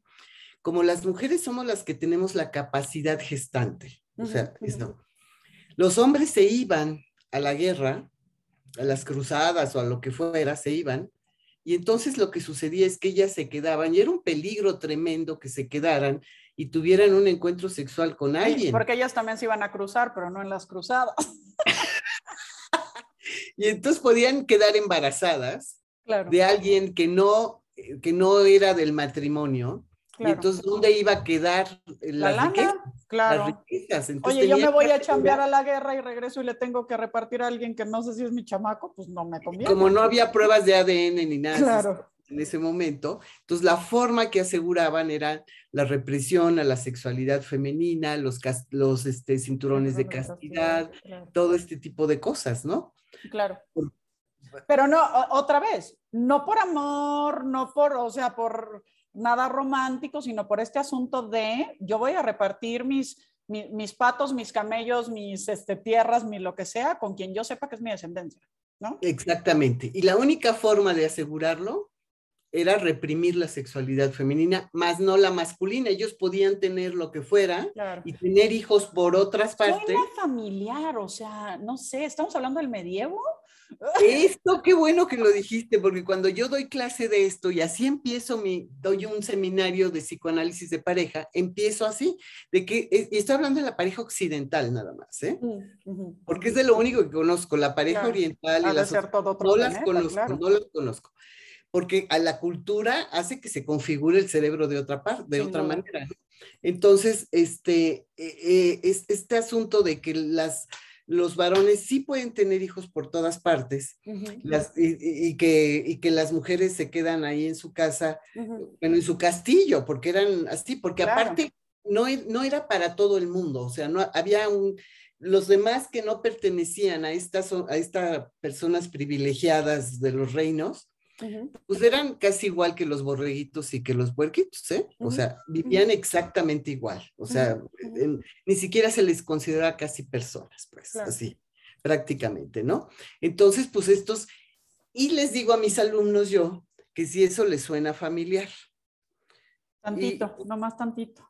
Como las mujeres somos las que tenemos la capacidad gestante, o sea, esto. Los hombres se iban a la guerra a las cruzadas o a lo que fuera, se iban. Y entonces lo que sucedía es que ellas se quedaban y era un peligro tremendo que se quedaran y tuvieran un encuentro sexual con alguien. porque ellas también se iban a cruzar, pero no en las cruzadas. y entonces podían quedar embarazadas de alguien que no, que no era del matrimonio y entonces, ¿dónde iba a quedar la lana? claro. Oye, yo me voy a chambear a la guerra y regreso y le tengo que repartir a alguien que no sé si es mi chamaco, pues no me conviene. Como no había pruebas de ADN ni nada en ese momento, entonces la forma que aseguraban era la represión a la sexualidad femenina, los, los este, cinturones de castidad, todo este tipo de cosas, ¿no? Claro. Pero no, otra vez, no por amor, no por, o sea, por nada romántico, sino por este asunto de yo voy a repartir mis, mis, patos, mis camellos, mis este, tierras, mi lo que sea, con quien yo sepa que es mi descendencia, ¿no? Exactamente. Y la única forma de asegurarlo era reprimir la sexualidad femenina, más no la masculina. Ellos podían tener lo que fuera y tener hijos por otras partes. Suena familiar, o sea, no sé, ¿estamos hablando del medievo? Esto, qué bueno que lo dijiste, porque cuando yo doy clase de esto y así empiezo mi, doy un seminario de psicoanálisis de pareja, empiezo así, de que, eh, y estoy hablando de la pareja occidental nada más, ¿eh? Porque es de lo único que conozco, la pareja oriental y las no las conozco, no las conozco porque a la cultura hace que se configure el cerebro de otra parte, de otra manera. Entonces, este, eh, eh, este asunto de que las, los varones sí pueden tener hijos por todas partes y, que, que las mujeres se quedan ahí en su casa, en su castillo, porque eran así, porque aparte no, e, no era para todo el mundo, o sea, no había un, los demás que no pertenecían a estas, a estas personas privilegiadas de los reinos, pues eran casi igual que los borreguitos y que los puerquitos, ¿eh? O sea, vivían exactamente igual. O sea, ni siquiera se les considera casi personas, pues, así, prácticamente, ¿no? Entonces, pues estos, y les digo a mis alumnos yo que si eso les suena familiar. Tantito, no más tantito.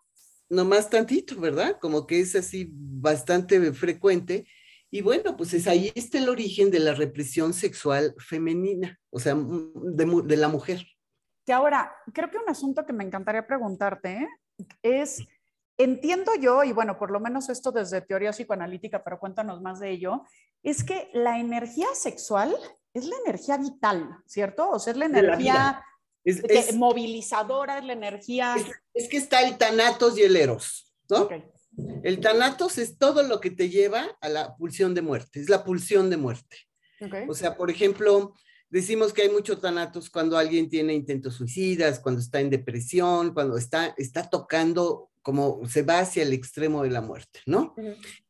No más tantito, ¿verdad? Como que es así bastante frecuente y bueno, pues es ahí está el origen de la represión sexual femenina, o sea, de, la mujer. Que ahora, creo que un asunto que me encantaría preguntarte es, entiendo yo, y bueno, por lo menos esto desde teoría psicoanalítica, pero cuéntanos más de ello, es que la energía sexual es la energía vital, ¿cierto? O sea, es la energía movilizadora, es la energía... Es, que está el tanatos y el eros. ¿no? El tanatos es todo lo que te lleva a la pulsión de muerte, es la pulsión de muerte. O sea, por ejemplo, decimos que hay muchos tanatos cuando alguien tiene intentos suicidas, cuando está en depresión, cuando está, está tocando como se va hacia el extremo de la muerte, ¿no?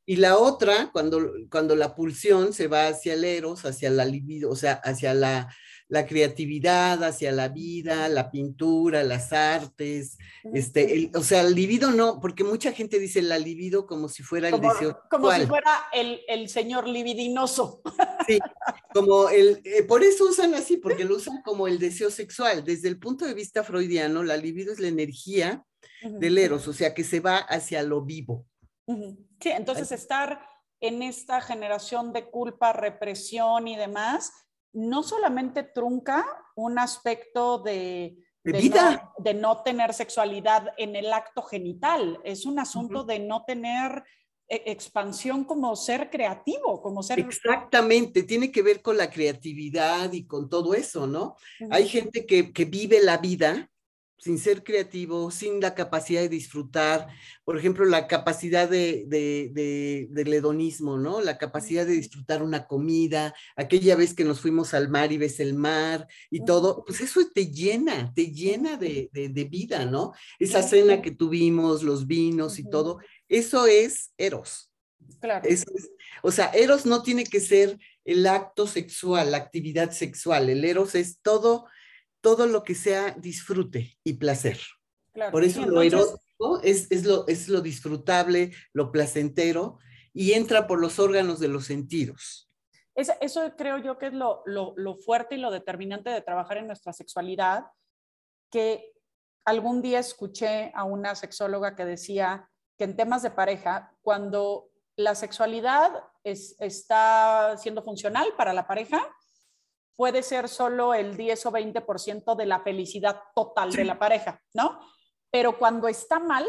Y la otra, cuando, cuando la pulsión se va hacia el eros, hacia la libido, o sea, hacia la, la creatividad, hacia la vida, la pintura, las artes, este, o sea, el libido no, porque mucha gente dice la libido como si fuera el deseo. Como si fuera el, el, señor libidinoso. Sí, como el, eh, por eso usan así, porque lo usan como el deseo sexual. Desde el punto de vista freudiano, la libido es la energía del eros, o sea, que se va hacia lo vivo. Sí, entonces estar en esta generación de culpa, represión y demás, no solamente trunca un aspecto de, vida. No, de no tener sexualidad en el acto genital, es un asunto de no tener e, expansión como ser creativo, como ser... Exactamente, tiene que ver con la creatividad y con todo eso, ¿no? Hay gente que, que, vive la vida sin ser creativo, sin la capacidad de disfrutar, por ejemplo, la capacidad de, de, del hedonismo, ¿no? La capacidad de disfrutar una comida, aquella vez que nos fuimos al mar y ves el mar y todo, pues eso te llena, te llena de, vida, ¿no? Esa cena que tuvimos, los vinos y todo, eso es eros. Claro. o sea, eros no tiene que ser el acto sexual, la actividad sexual, el eros es todo todo lo que sea disfrute y placer. Por eso lo erótico es, es, lo, es lo disfrutable, lo placentero, y entra por los órganos de los sentidos. eso creo yo que es lo, lo, lo fuerte y lo determinante de trabajar en nuestra sexualidad, que algún día escuché a una sexóloga que decía que en temas de pareja, cuando la sexualidad es, está siendo funcional para la pareja, puede ser solo el 10 o 20% de la felicidad total de la pareja, ¿no? Pero cuando está mal,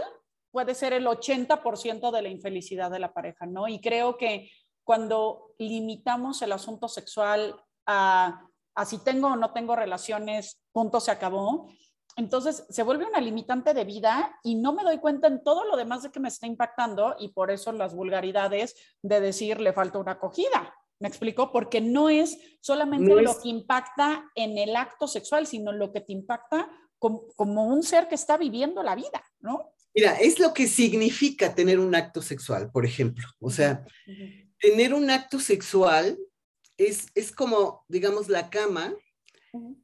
puede ser el 80% de la infelicidad de la pareja, ¿no? Y creo que cuando limitamos el asunto sexual a, a si tengo o no tengo relaciones, punto, se acabó, entonces se vuelve una limitante de vida y no me doy cuenta en todo lo demás de que me está impactando y por eso las vulgaridades de decir le falta una acogida, ¿Me explico? Porque no es solamente lo que impacta en el acto sexual, sino lo que te impacta como, un ser que está viviendo la vida, ¿no? Mira, es lo que significa tener un acto sexual, por ejemplo. O sea, tener un acto sexual es, es como, digamos, la cama,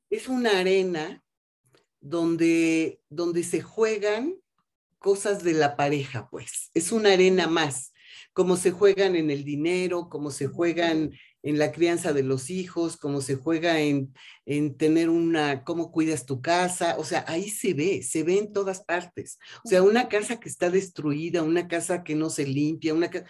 es una arena donde, donde se juegan cosas de la pareja, pues. Es una arena más cómo se juegan en el dinero, cómo se juegan en la crianza de los hijos, cómo se juega en, en tener una, cómo cuidas tu casa, o sea, ahí se ve, se ve en todas partes. O sea, una casa que está destruida, una casa que no se limpia, una casa,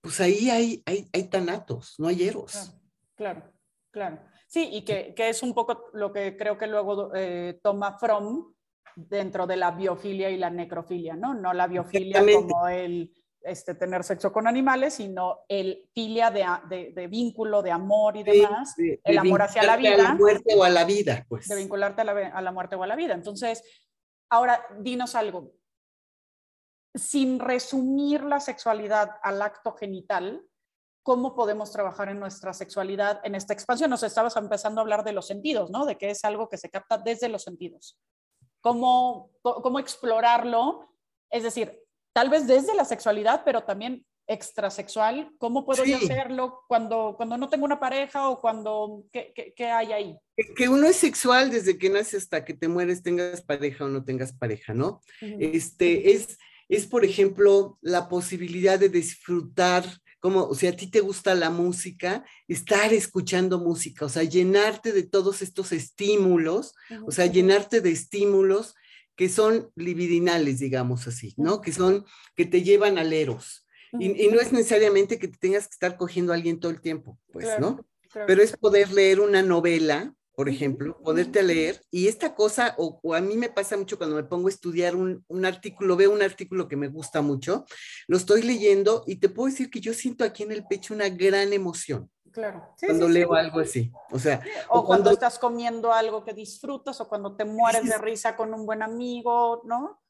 pues ahí hay, hay, hay tanatos, no hay eros. Claro, claro. Sí, y que, que, es un poco lo que creo que luego eh, toma Fromm dentro de la biofilia y la necrofilia, ¿no? No la biofilia como el este, tener sexo con animales, sino el filia de, de, vínculo, de amor y demás, el amor hacia la vida. A la muerte o a la vida, pues. De vincularte a la, a la muerte o a la vida. Entonces, ahora, dinos algo. Sin resumir la sexualidad al acto genital, ¿cómo podemos trabajar en nuestra sexualidad en esta expansión? Nos estabas empezando a hablar de los sentidos, ¿no? De que es algo que se capta desde los sentidos. ¿Cómo, cómo explorarlo? Es decir, tal vez desde la sexualidad, pero también extrasexual. ¿Cómo puedo yo hacerlo cuando, cuando no tengo una pareja o cuando, ¿qué, qué, hay ahí? Que uno es sexual desde que nace hasta que te mueres, tengas pareja o no tengas pareja, ¿no? Este, es, es, por ejemplo, la posibilidad de disfrutar, como, o sea, a ti te gusta la música, estar escuchando música, o sea, llenarte de todos estos estímulos, o sea, llenarte de estímulos que son libidinales, digamos así, ¿no? Que son, que te llevan al eros. Y, no es necesariamente que te tengas que estar cogiendo a alguien todo el tiempo, pues, ¿no? Pero es poder leer una novela, por ejemplo, poderte leer, y esta cosa, o, a mí me pasa mucho cuando me pongo a estudiar un, un, artículo, veo un artículo que me gusta mucho, lo estoy leyendo y te puedo decir que yo siento aquí en el pecho una gran emoción. Claro. cuando leo algo así. O sea. O, cuando, estás comiendo algo que disfrutas, o cuando te mueres de risa con un buen amigo, ¿no?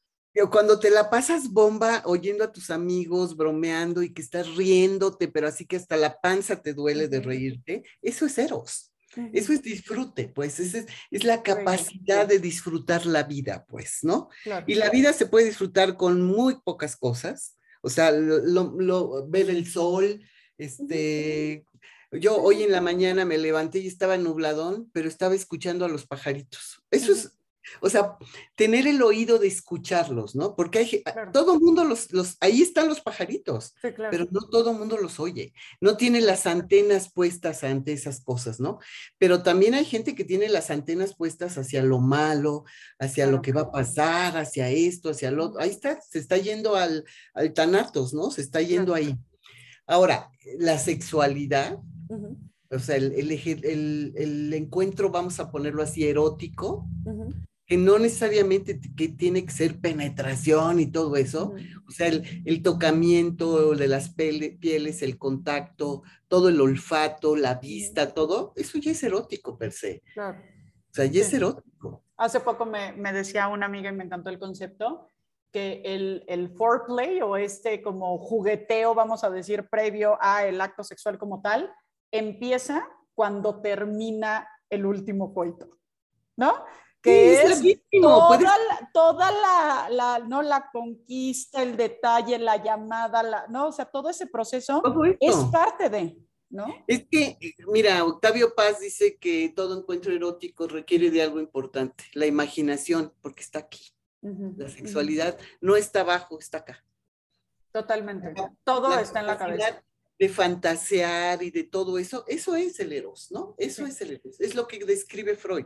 Cuando te la pasas bomba oyendo a tus amigos, bromeando y que estás riéndote, pero así que hasta la panza te duele de reírte, eso es eros. Eso es disfrute, pues, es, es la capacidad de disfrutar la vida, pues, ¿no? Y la vida se puede disfrutar con muy pocas cosas, o sea, lo, ver el sol, este, yo hoy en la mañana me levanté y estaba nubladón, pero estaba escuchando a los pajaritos. Eso es, o sea, tener el oído de escucharlos, ¿no? Porque hay, todo el mundo los, los, ahí están los pajaritos, pero no todo el mundo los oye. No tiene las antenas puestas ante esas cosas, ¿no? Pero también hay gente que tiene las antenas puestas hacia lo malo, hacia lo que va a pasar, hacia esto, hacia lo otro. Ahí está, se está yendo al, al Tanatos, ¿no? Se está yendo ahí. Ahora, la sexualidad, o sea, el, el, el, encuentro, vamos a ponerlo así, erótico, que no necesariamente que tiene que ser penetración y todo eso, o sea, el, tocamiento de las pieles, el contacto, todo el olfato, la vista, todo, eso ya es erótico per se. Claro. O sea, ya es erótico. Hace poco me, me, decía una amiga y me encantó el concepto, que el, el foreplay o este como jugueteo, vamos a decir, previo a el acto sexual como tal, empieza cuando termina el último coito, ¿no? que es, toda, la, ¿no? la conquista, el detalle, la llamada, la, ¿no? O sea, todo ese proceso es parte de, ¿no? Es que, mira, Octavio Paz dice que todo encuentro erótico requiere de algo importante, la imaginación, porque está aquí. la sexualidad no está abajo, está acá. Totalmente. Todo está en la cabeza de fantasear y de todo eso, eso es el eros, ¿no? Eso es el eros, es lo que describe Freud.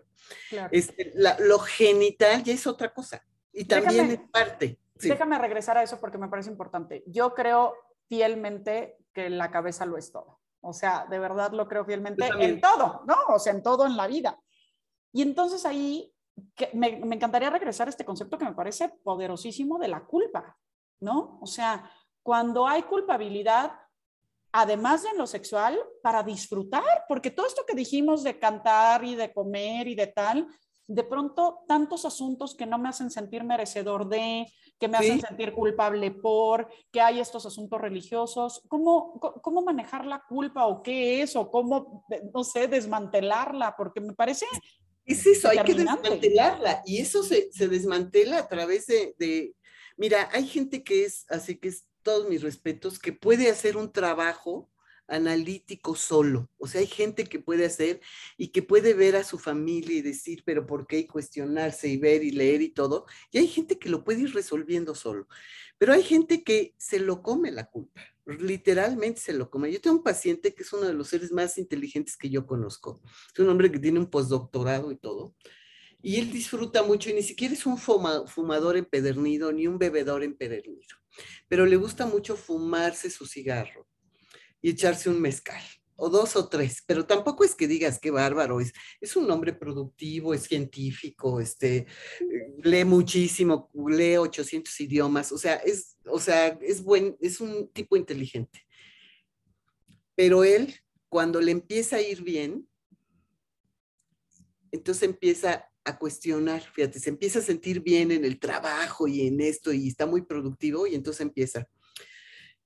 Este, lo genital ya es otra cosa y también es parte. Déjame regresar a eso porque me parece importante. Yo creo fielmente que la cabeza lo es todo. O sea, de verdad lo creo fielmente en todo, ¿no? O sea, en todo en la vida. Y entonces ahí me, me encantaría regresar a este concepto que me parece poderosísimo de la culpa, ¿no? O sea, cuando hay culpabilidad, además de en lo sexual, para disfrutar, porque todo esto que dijimos de cantar y de comer y de tal, de pronto tantos asuntos que no me hacen sentir merecedor de, que me hacen sentir culpable por, que hay estos asuntos religiosos, ¿cómo, cómo manejar la culpa o qué es o cómo, no sé, desmantelarla? Porque me parece... Es eso, hay que desmantelarla y eso se, se desmantela a través de, de, mira, hay gente que es así que es todos mis respetos, que puede hacer un trabajo analítico solo. O sea, hay gente que puede hacer y que puede ver a su familia y decir, pero ¿por qué? Y cuestionarse y ver y leer y todo. Y hay gente que lo puede ir resolviendo solo. Pero hay gente que se lo come la culpa. Literalmente se lo come. Yo tengo un paciente que es uno de los seres más inteligentes que yo conozco. Es un hombre que tiene un postdoctorado y todo. Y él disfruta mucho y ni siquiera es un fumador empedernido ni un bebedor empedernido pero le gusta mucho fumarse su cigarro y echarse un mezcal, o dos o tres, pero tampoco es que digas qué bárbaro, es, es un hombre productivo, es científico, este, lee muchísimo, lee 800 idiomas, o sea, es, o sea, es buen, es un tipo inteligente. Pero él, cuando le empieza a ir bien, entonces empieza a cuestionar, fíjate, se empieza a sentir bien en el trabajo y en esto y está muy productivo y entonces empieza,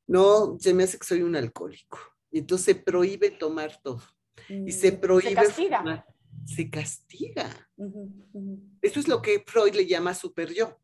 no, se me hace que soy un alcohólico. Y entonces se prohíbe tomar todo. Y se mm, prohíbe... Se castiga. Se castiga. Eso es lo que Freud le llama super yo.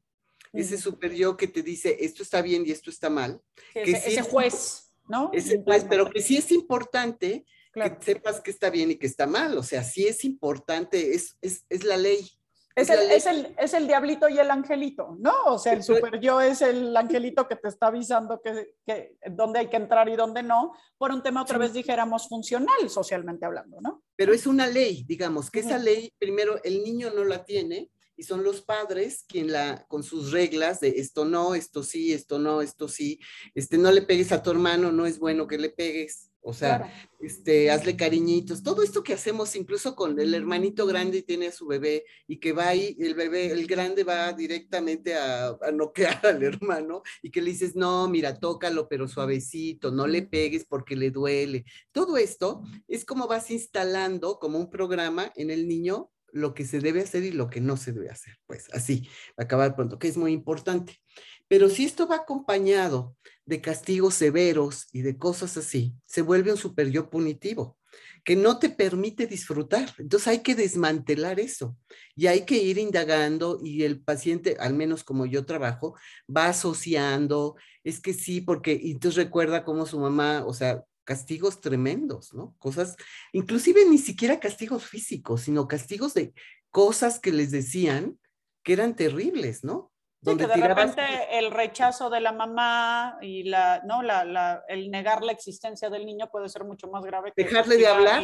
Ese super yo que te dice, esto está bien y esto está mal. que ese, juez, ¿no? Ese juez, pero que sí es importante que sepas que está bien y que está mal. O sea, sí es importante, es, es, es la ley. Es, el, es, el, es, el, diablito y el angelito, ¿no? O sea, el super yo es el angelito que te está avisando que, que dónde hay que entrar y dónde no, por un tema otra vez dijéramos funcional socialmente hablando, ¿no? Pero es una ley, digamos, que esa ley, primero, el niño no la tiene y son los padres quien la, con sus reglas de esto no, esto sí, esto no, esto sí, este, no le pegues a tu hermano, no es bueno que le pegues, o sea, este, hazle cariñitos, todo esto que hacemos incluso con el hermanito grande y tiene a su bebé y que va ahí, el bebé, el grande va directamente a, a noquear al hermano y que le dices, no, mira, tócalo, pero suavecito, no le pegues porque le duele. Todo esto es como vas instalando como un programa en el niño lo que se debe hacer y lo que no se debe hacer. Pues así, acabar pronto, que es muy importante. Pero si esto va acompañado de castigos severos y de cosas así, se vuelve un super yo punitivo que no te permite disfrutar. Entonces hay que desmantelar eso y hay que ir indagando y el paciente, al menos como yo trabajo, va asociando, es que sí, porque entonces recuerda cómo su mamá, o sea, castigos tremendos, ¿no? Cosas, inclusive ni siquiera castigos físicos, sino castigos de cosas que les decían que eran terribles, ¿no? donde de repente el rechazo de la mamá y la, ¿no? La, la, el negar la existencia del niño puede ser mucho más grave que dejarle de hablar.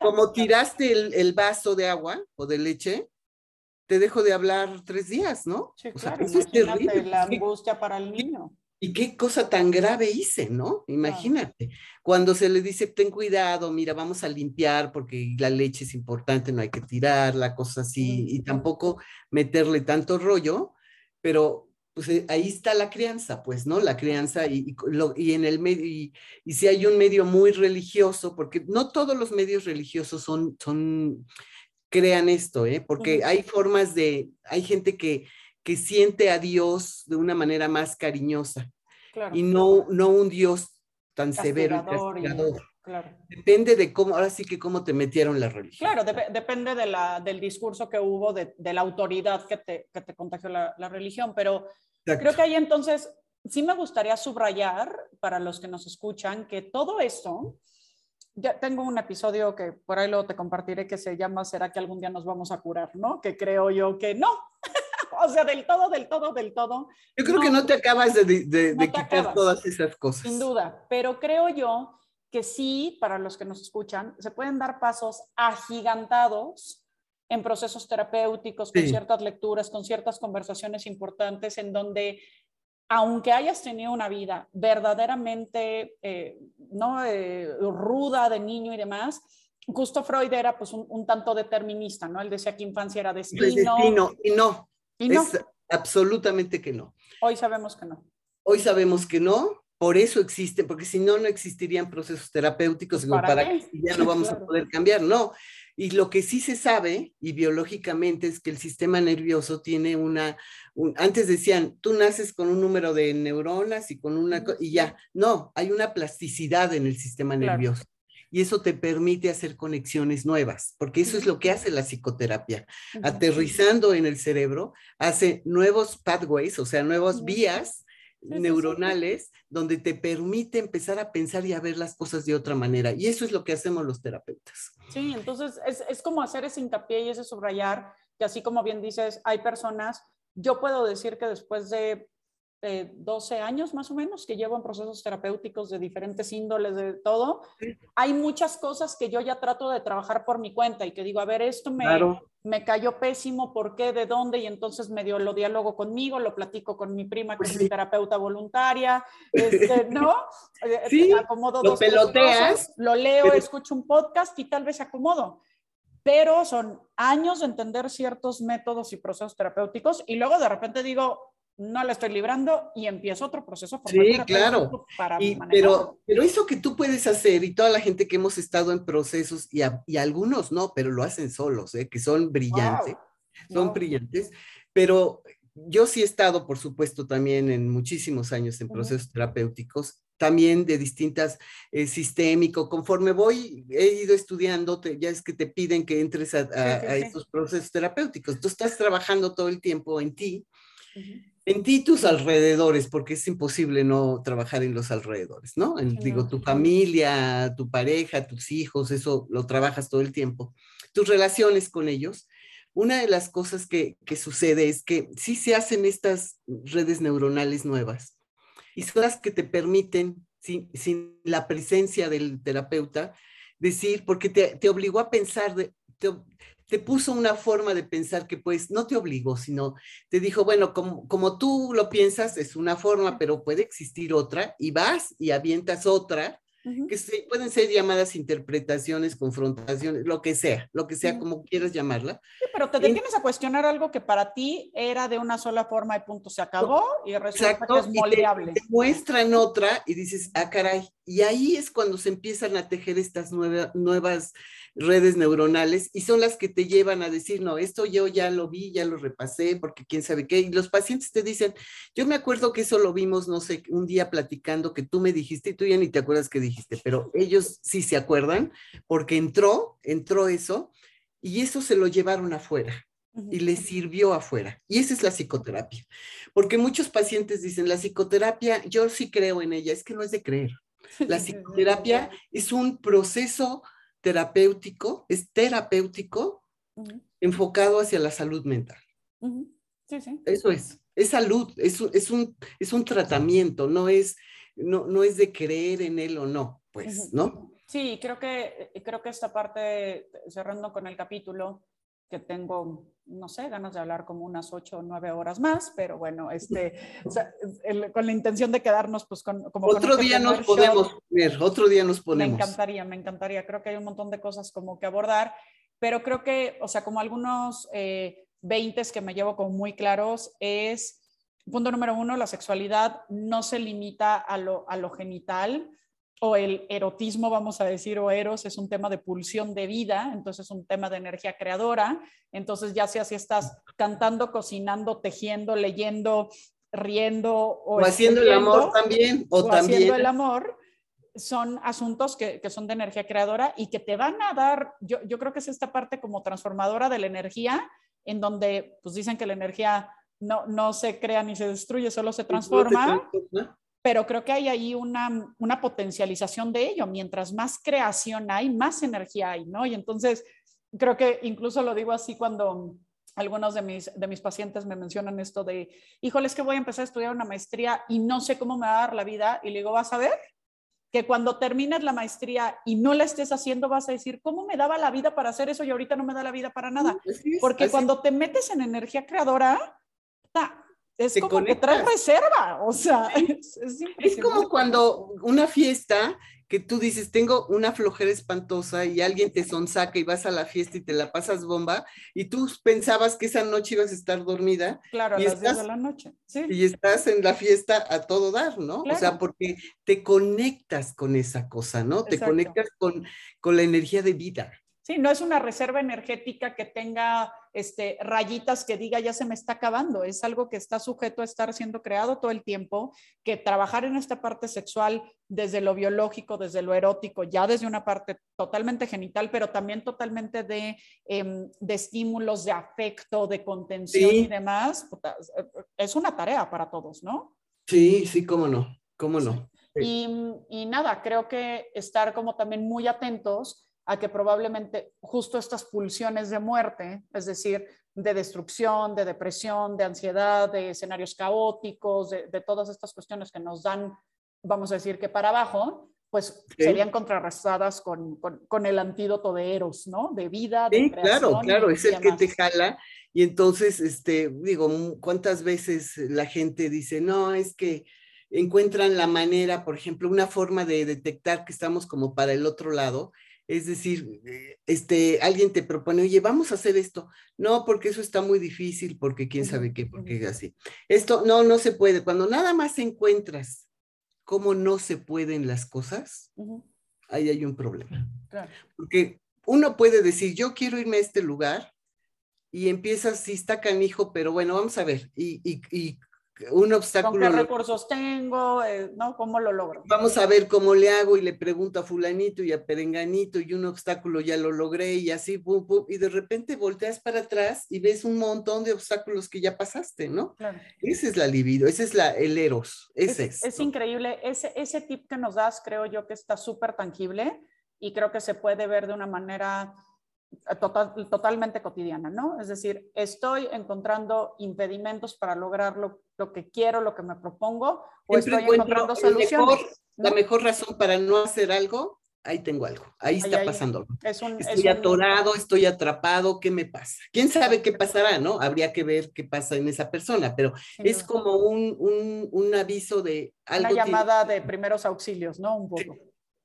como tiraste el, el, vaso de agua o de leche, te dejo de hablar tres días, ¿no? Sí, claro, eso es terrible. la angustia para el niño. Y qué cosa tan grave hice, ¿no? Imagínate. Cuando se le dice, ten cuidado, mira, vamos a limpiar porque la leche es importante, no hay que tirarla, cosas así, y tampoco meterle tanto rollo, pero pues eh, ahí está la crianza, pues, ¿no? La crianza y, y, en el medio, y, si hay un medio muy religioso, porque no todos los medios religiosos son, son, crean esto, ¿eh? Porque hay formas de, hay gente que, que siente a Dios de una manera más cariñosa y no, no un Dios tan severo y castigador. Claro. Depende de cómo, ahora sí que cómo te metieron la religión. Claro, depende de la, del discurso que hubo, de, de la autoridad que te, que te contagió la, la religión, pero creo que ahí entonces sí me gustaría subrayar para los que nos escuchan que todo esto, ya tengo un episodio que por ahí luego te compartiré que se llama ¿Será que algún día nos vamos a curar? ¿No? Que creo yo que no. o sea, del todo, del todo, del todo. Yo creo que no te acabas de, de, de quitar todas esas cosas. Sin duda, pero creo yo que sí, para los que nos escuchan, se pueden dar pasos agigantados en procesos terapéuticos, con ciertas lecturas, con ciertas conversaciones importantes en donde, aunque hayas tenido una vida verdaderamente eh, ¿no? Eh, ruda de niño y demás, Gusto Freud era pues un, tanto determinista, ¿no? Él decía que infancia era destino. destino y no. Y no. absolutamente que no. Hoy sabemos que no. Hoy sabemos que no, por eso existe, porque si no, no existirían procesos terapéuticos ¿Para, para que ya no vamos a poder cambiar, no. Y lo que sí se sabe, y biológicamente, es que el sistema nervioso tiene una, antes decían, tú naces con un número de neuronas y con una, y ya, no, hay una plasticidad en el sistema nervioso. Y eso te permite hacer conexiones nuevas, porque eso es lo que hace la psicoterapia. Aterrizando en el cerebro, hace nuevos pathways, o sea, nuevas vías neuronales donde te permite empezar a pensar y a ver las cosas de otra manera. Y eso es lo que hacemos los terapeutas. Sí, entonces es, es como hacer ese hincapié y ese subrayar, que así como bien dices, hay personas, yo puedo decir que después de 12 años más o menos que llevo en procesos terapéuticos de diferentes índoles, de todo, hay muchas cosas que yo ya trato de trabajar por mi cuenta y que digo, a ver, esto me, me cayó pésimo, ¿por qué? ¿De dónde? Y entonces medio lo diálogo conmigo, lo platico con mi prima, que es mi terapeuta voluntaria, este, ¿no? Eh, sí, acomodo lo peloteas. lo leo, escucho un podcast y tal vez acomodo pero son años de entender ciertos métodos y procesos terapéuticos y luego de repente digo, no la estoy librando y empiezo otro proceso. Sí, claro. Para pero, pero eso que tú puedes hacer y toda la gente que hemos estado en procesos y, y algunos no, pero lo hacen solos, ¿eh? que son brillantes, son brillantes, pero yo sí he estado, por supuesto, también en muchísimos años en procesos terapéuticos, también de distintas eh, sistémico. Conforme voy, he ido estudiando, ya es que te piden que entres a, estos procesos terapéuticos. Tú estás trabajando todo el tiempo en ti en ti tus alrededores, porque es imposible no trabajar en los alrededores, ¿no? digo, tu familia, tu pareja, tus hijos, eso lo trabajas todo el tiempo. Tus relaciones con ellos. Una de las cosas que, sucede es que sí se hacen estas redes neuronales nuevas y son las que te permiten, sin, la presencia del terapeuta, decir, porque te, obligó a pensar, de, te puso una forma de pensar que pues no te obligó, sino te dijo, bueno, como, como tú lo piensas es una forma, pero puede existir otra y vas y avientas otra, que pueden ser llamadas interpretaciones, confrontaciones, lo que sea, lo que sea, como quieras llamarla. Sí, pero te detienes a cuestionar algo que para ti era de una sola forma y punto, se acabó y resulta que es moldeable. Te, muestran otra y dices, ah, caray, Y ahí es cuando se empiezan a tejer estas nuevas redes neuronales y son las que te llevan a decir, no, esto yo ya lo vi, ya lo repasé, porque quién sabe qué. Y los pacientes te dicen, yo me acuerdo que eso lo vimos, no sé, un día platicando que tú me dijiste y tú ya ni te acuerdas qué dijiste, pero ellos sí se acuerdan porque entró, entró eso y eso se lo llevaron afuera y les sirvió afuera. Y esa es la psicoterapia. Porque muchos pacientes dicen, la psicoterapia, yo sí creo en ella, es que no es de creer. La psicoterapia es un proceso terapéutico, es terapéutico enfocado hacia la salud mental. Sí, sí. Eso es, es salud, es, es, un, es un tratamiento, no es, no, no es de creer en él o no, pues, ¿no? Sí, creo que, creo que esta parte, cerrando con el capítulo, que tengo, no sé, ganas de hablar como unas ocho o nueve horas más, pero bueno, este, con la intención de quedarnos pues con... Como otro día nos podemos ver, otro día nos ponemos. Me encantaría, me encantaría, creo que hay un montón de cosas como que abordar, pero creo que, o sea, como algunos eh, veintes que me llevo como muy claros es, punto número uno, la sexualidad no se limita a lo, a lo genital, o el erotismo, vamos a decir, o eros, es un tema de pulsión de vida, entonces es un tema de energía creadora, entonces ya sea si estás cantando, cocinando, tejiendo, leyendo, riendo o, haciendo el amor también, o, también. haciendo el amor, son asuntos que, que, son de energía creadora y que te van a dar, yo, yo creo que es esta parte como transformadora de la energía, en donde pues dicen que la energía no, no se crea ni se destruye, solo se transforma pero creo que hay ahí una, una, potencialización de ello. Mientras más creación hay, más energía hay, ¿no? Y entonces, creo que incluso lo digo así cuando algunos de mis, de mis pacientes me mencionan esto de, híjole, es que voy a empezar a estudiar una maestría y no sé cómo me va a dar la vida. Y le digo, vas a ver que cuando termines la maestría y no la estés haciendo, vas a decir, ¿cómo me daba la vida para hacer eso y ahorita no me da la vida para nada? Porque cuando te metes en energía creadora, es como que traes reserva, o sea, es, es, como cuando una fiesta que tú dices, tengo una flojera espantosa y alguien te sonsaca y vas a la fiesta y te la pasas bomba y tú pensabas que esa noche ibas a estar dormida. Claro, a las estás, de la noche. Sí. Y estás en la fiesta a todo dar, ¿no? O sea, porque te conectas con esa cosa, ¿no? Te conectas con, con la energía de vida. Sí, no es una reserva energética que tenga este, rayitas que diga ya se me está acabando, es algo que está sujeto a estar siendo creado todo el tiempo, que trabajar en esta parte sexual desde lo biológico, desde lo erótico, ya desde una parte totalmente genital, pero también totalmente de, em, de estímulos, de afecto, de contención y demás, es una tarea para todos, ¿no? Sí, sí, cómo no, cómo no. Y, y nada, creo que estar como también muy atentos a que probablemente justo estas pulsiones de muerte, es decir, de destrucción, de depresión, de ansiedad, de escenarios caóticos, de, todas estas cuestiones que nos dan, vamos a decir que para abajo, pues serían contrarrestadas con, con, el antídoto de Eros, ¿no? De vida, de sí, claro, claro, es el que te jala. Y entonces, este, digo, ¿cuántas veces la gente dice, no, es que encuentran la manera, por ejemplo, una forma de detectar que estamos como para el otro lado, es decir, eh, este, alguien te propone, oye, vamos a hacer esto. No, porque eso está muy difícil, porque quién sabe qué, porque es así. Esto no, no se puede. Cuando nada más encuentras cómo no se pueden las cosas, ahí hay un problema. Porque uno puede decir, yo quiero irme a este lugar y empiezas, sí está canijo, pero bueno, vamos a ver, y, y, y un obstáculo. ¿Con qué recursos tengo? Eh, ¿No? ¿Cómo lo logro? Vamos a ver cómo le hago y le pregunto a fulanito y a perenganito y un obstáculo ya lo logré y así, pum, pum, y de repente volteas para atrás y ves un montón de obstáculos que ya pasaste, ¿no? Claro. Ese es la libido, ese es la, el eros, ese es. Es, increíble, ese, ese tip que nos das creo yo que está súper tangible y creo que se puede ver de una manera total, totalmente cotidiana, ¿no? Es decir, estoy encontrando impedimentos para lograr lo, que quiero, lo que me propongo, o estoy encontrando soluciones. La mejor razón para no hacer algo, ahí tengo algo, ahí está pasando. estoy atorado, estoy atrapado, ¿qué me pasa? ¿Quién sabe qué pasará, no? Habría que ver qué pasa en esa persona, pero es como un, un, un, aviso de algo. Una llamada de primeros auxilios, ¿no? Un poco.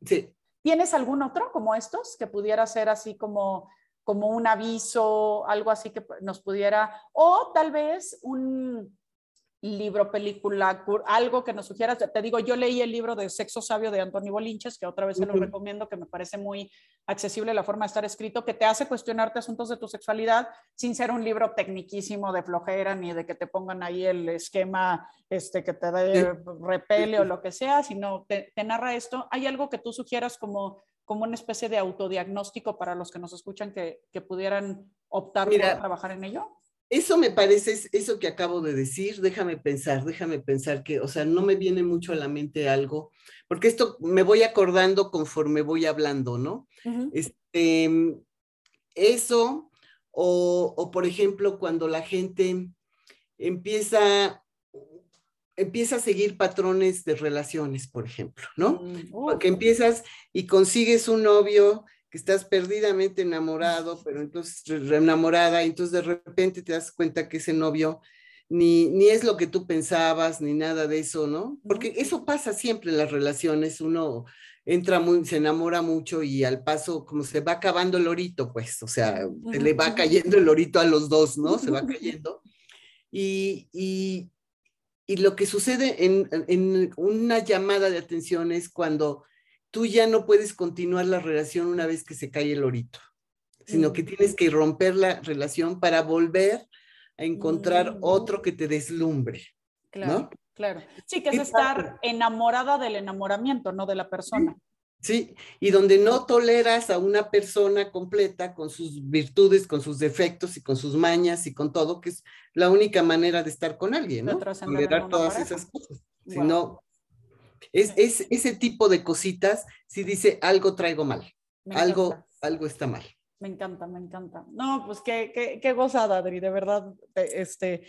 sí. ¿Tienes algún otro como estos que pudiera ser así como como un aviso, algo así que nos pudiera, o tal vez un, libro, película, algo que nos sugieras. Te digo, yo leí el libro de Sexo Sabio de Antonio Bolinches, que otra vez se lo recomiendo, que me parece muy accesible la forma de estar escrito, que te hace cuestionarte asuntos de tu sexualidad sin ser un libro tecniquísimo de flojera ni de que te pongan ahí el esquema este, que te dé repele o lo que sea, sino te, te, narra esto. ¿Hay algo que tú sugieras como, como una especie de autodiagnóstico para los que nos escuchan que, que pudieran optar por trabajar en ello? Eso me parece, eso que acabo de decir, déjame pensar, déjame pensar que, o sea, no me viene mucho a la mente algo, porque esto me voy acordando conforme voy hablando, ¿no? este, eso, o, o, por ejemplo, cuando la gente empieza, empieza a seguir patrones de relaciones, por ejemplo, ¿no? Mm, porque empiezas y consigues un novio que estás perdidamente enamorado, pero entonces enamorada, y entonces de repente te das cuenta que ese novio ni, ni es lo que tú pensabas, ni nada de eso, ¿no? Porque eso pasa siempre en las relaciones, uno entra muy, se enamora mucho y al paso como se va acabando el orito, pues, o sea, se le va cayendo el orito a los dos, ¿no? Se va cayendo. Y, y, y lo que sucede en, en una llamada de atención es cuando tú ya no puedes continuar la relación una vez que se cae el orito, sino que tienes que romper la relación para volver a encontrar mm. otro que te deslumbre. Claro, claro. Sí, que es estar enamorada del enamoramiento, no de la persona. Sí, y donde no toleras a una persona completa con sus virtudes, con sus defectos y con sus mañas y con todo, que es la única manera de estar con alguien, ¿no? Tolerar todas esas cosas. Si no, es, ese tipo de cositas, si dice algo traigo mal, algo, algo está mal. Me encanta, me encanta. No, pues qué, qué, qué gozada, Adri, de verdad. Este,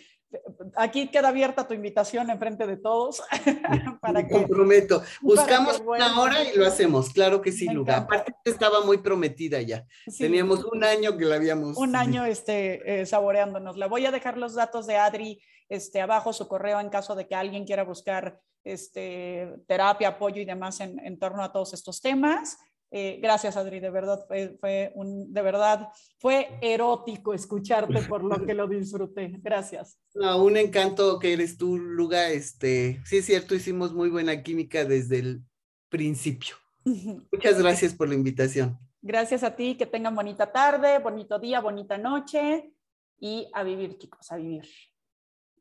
aquí queda abierta tu invitación en frente de todos. para Me comprometo. Buscamos una hora y lo hacemos, claro que sí, lugar. Aparte estaba muy prometida ya. Teníamos un año que la habíamos. Un año este, eh, saboreándonos. Le voy a dejar los datos de Adri este, abajo, su correo en caso de que alguien quiera buscar este, terapia, apoyo y demás en, en torno a todos estos temas. Eh, gracias, Adri, de verdad fue, un, de verdad fue erótico escucharte por lo que lo disfruté. Gracias. un encanto que eres tú, Luga. Este, sí es cierto, hicimos muy buena química desde el principio. Muchas gracias por la invitación. Gracias a ti, que tengan bonita tarde, bonito día, bonita noche y a vivir, chicos, a vivir.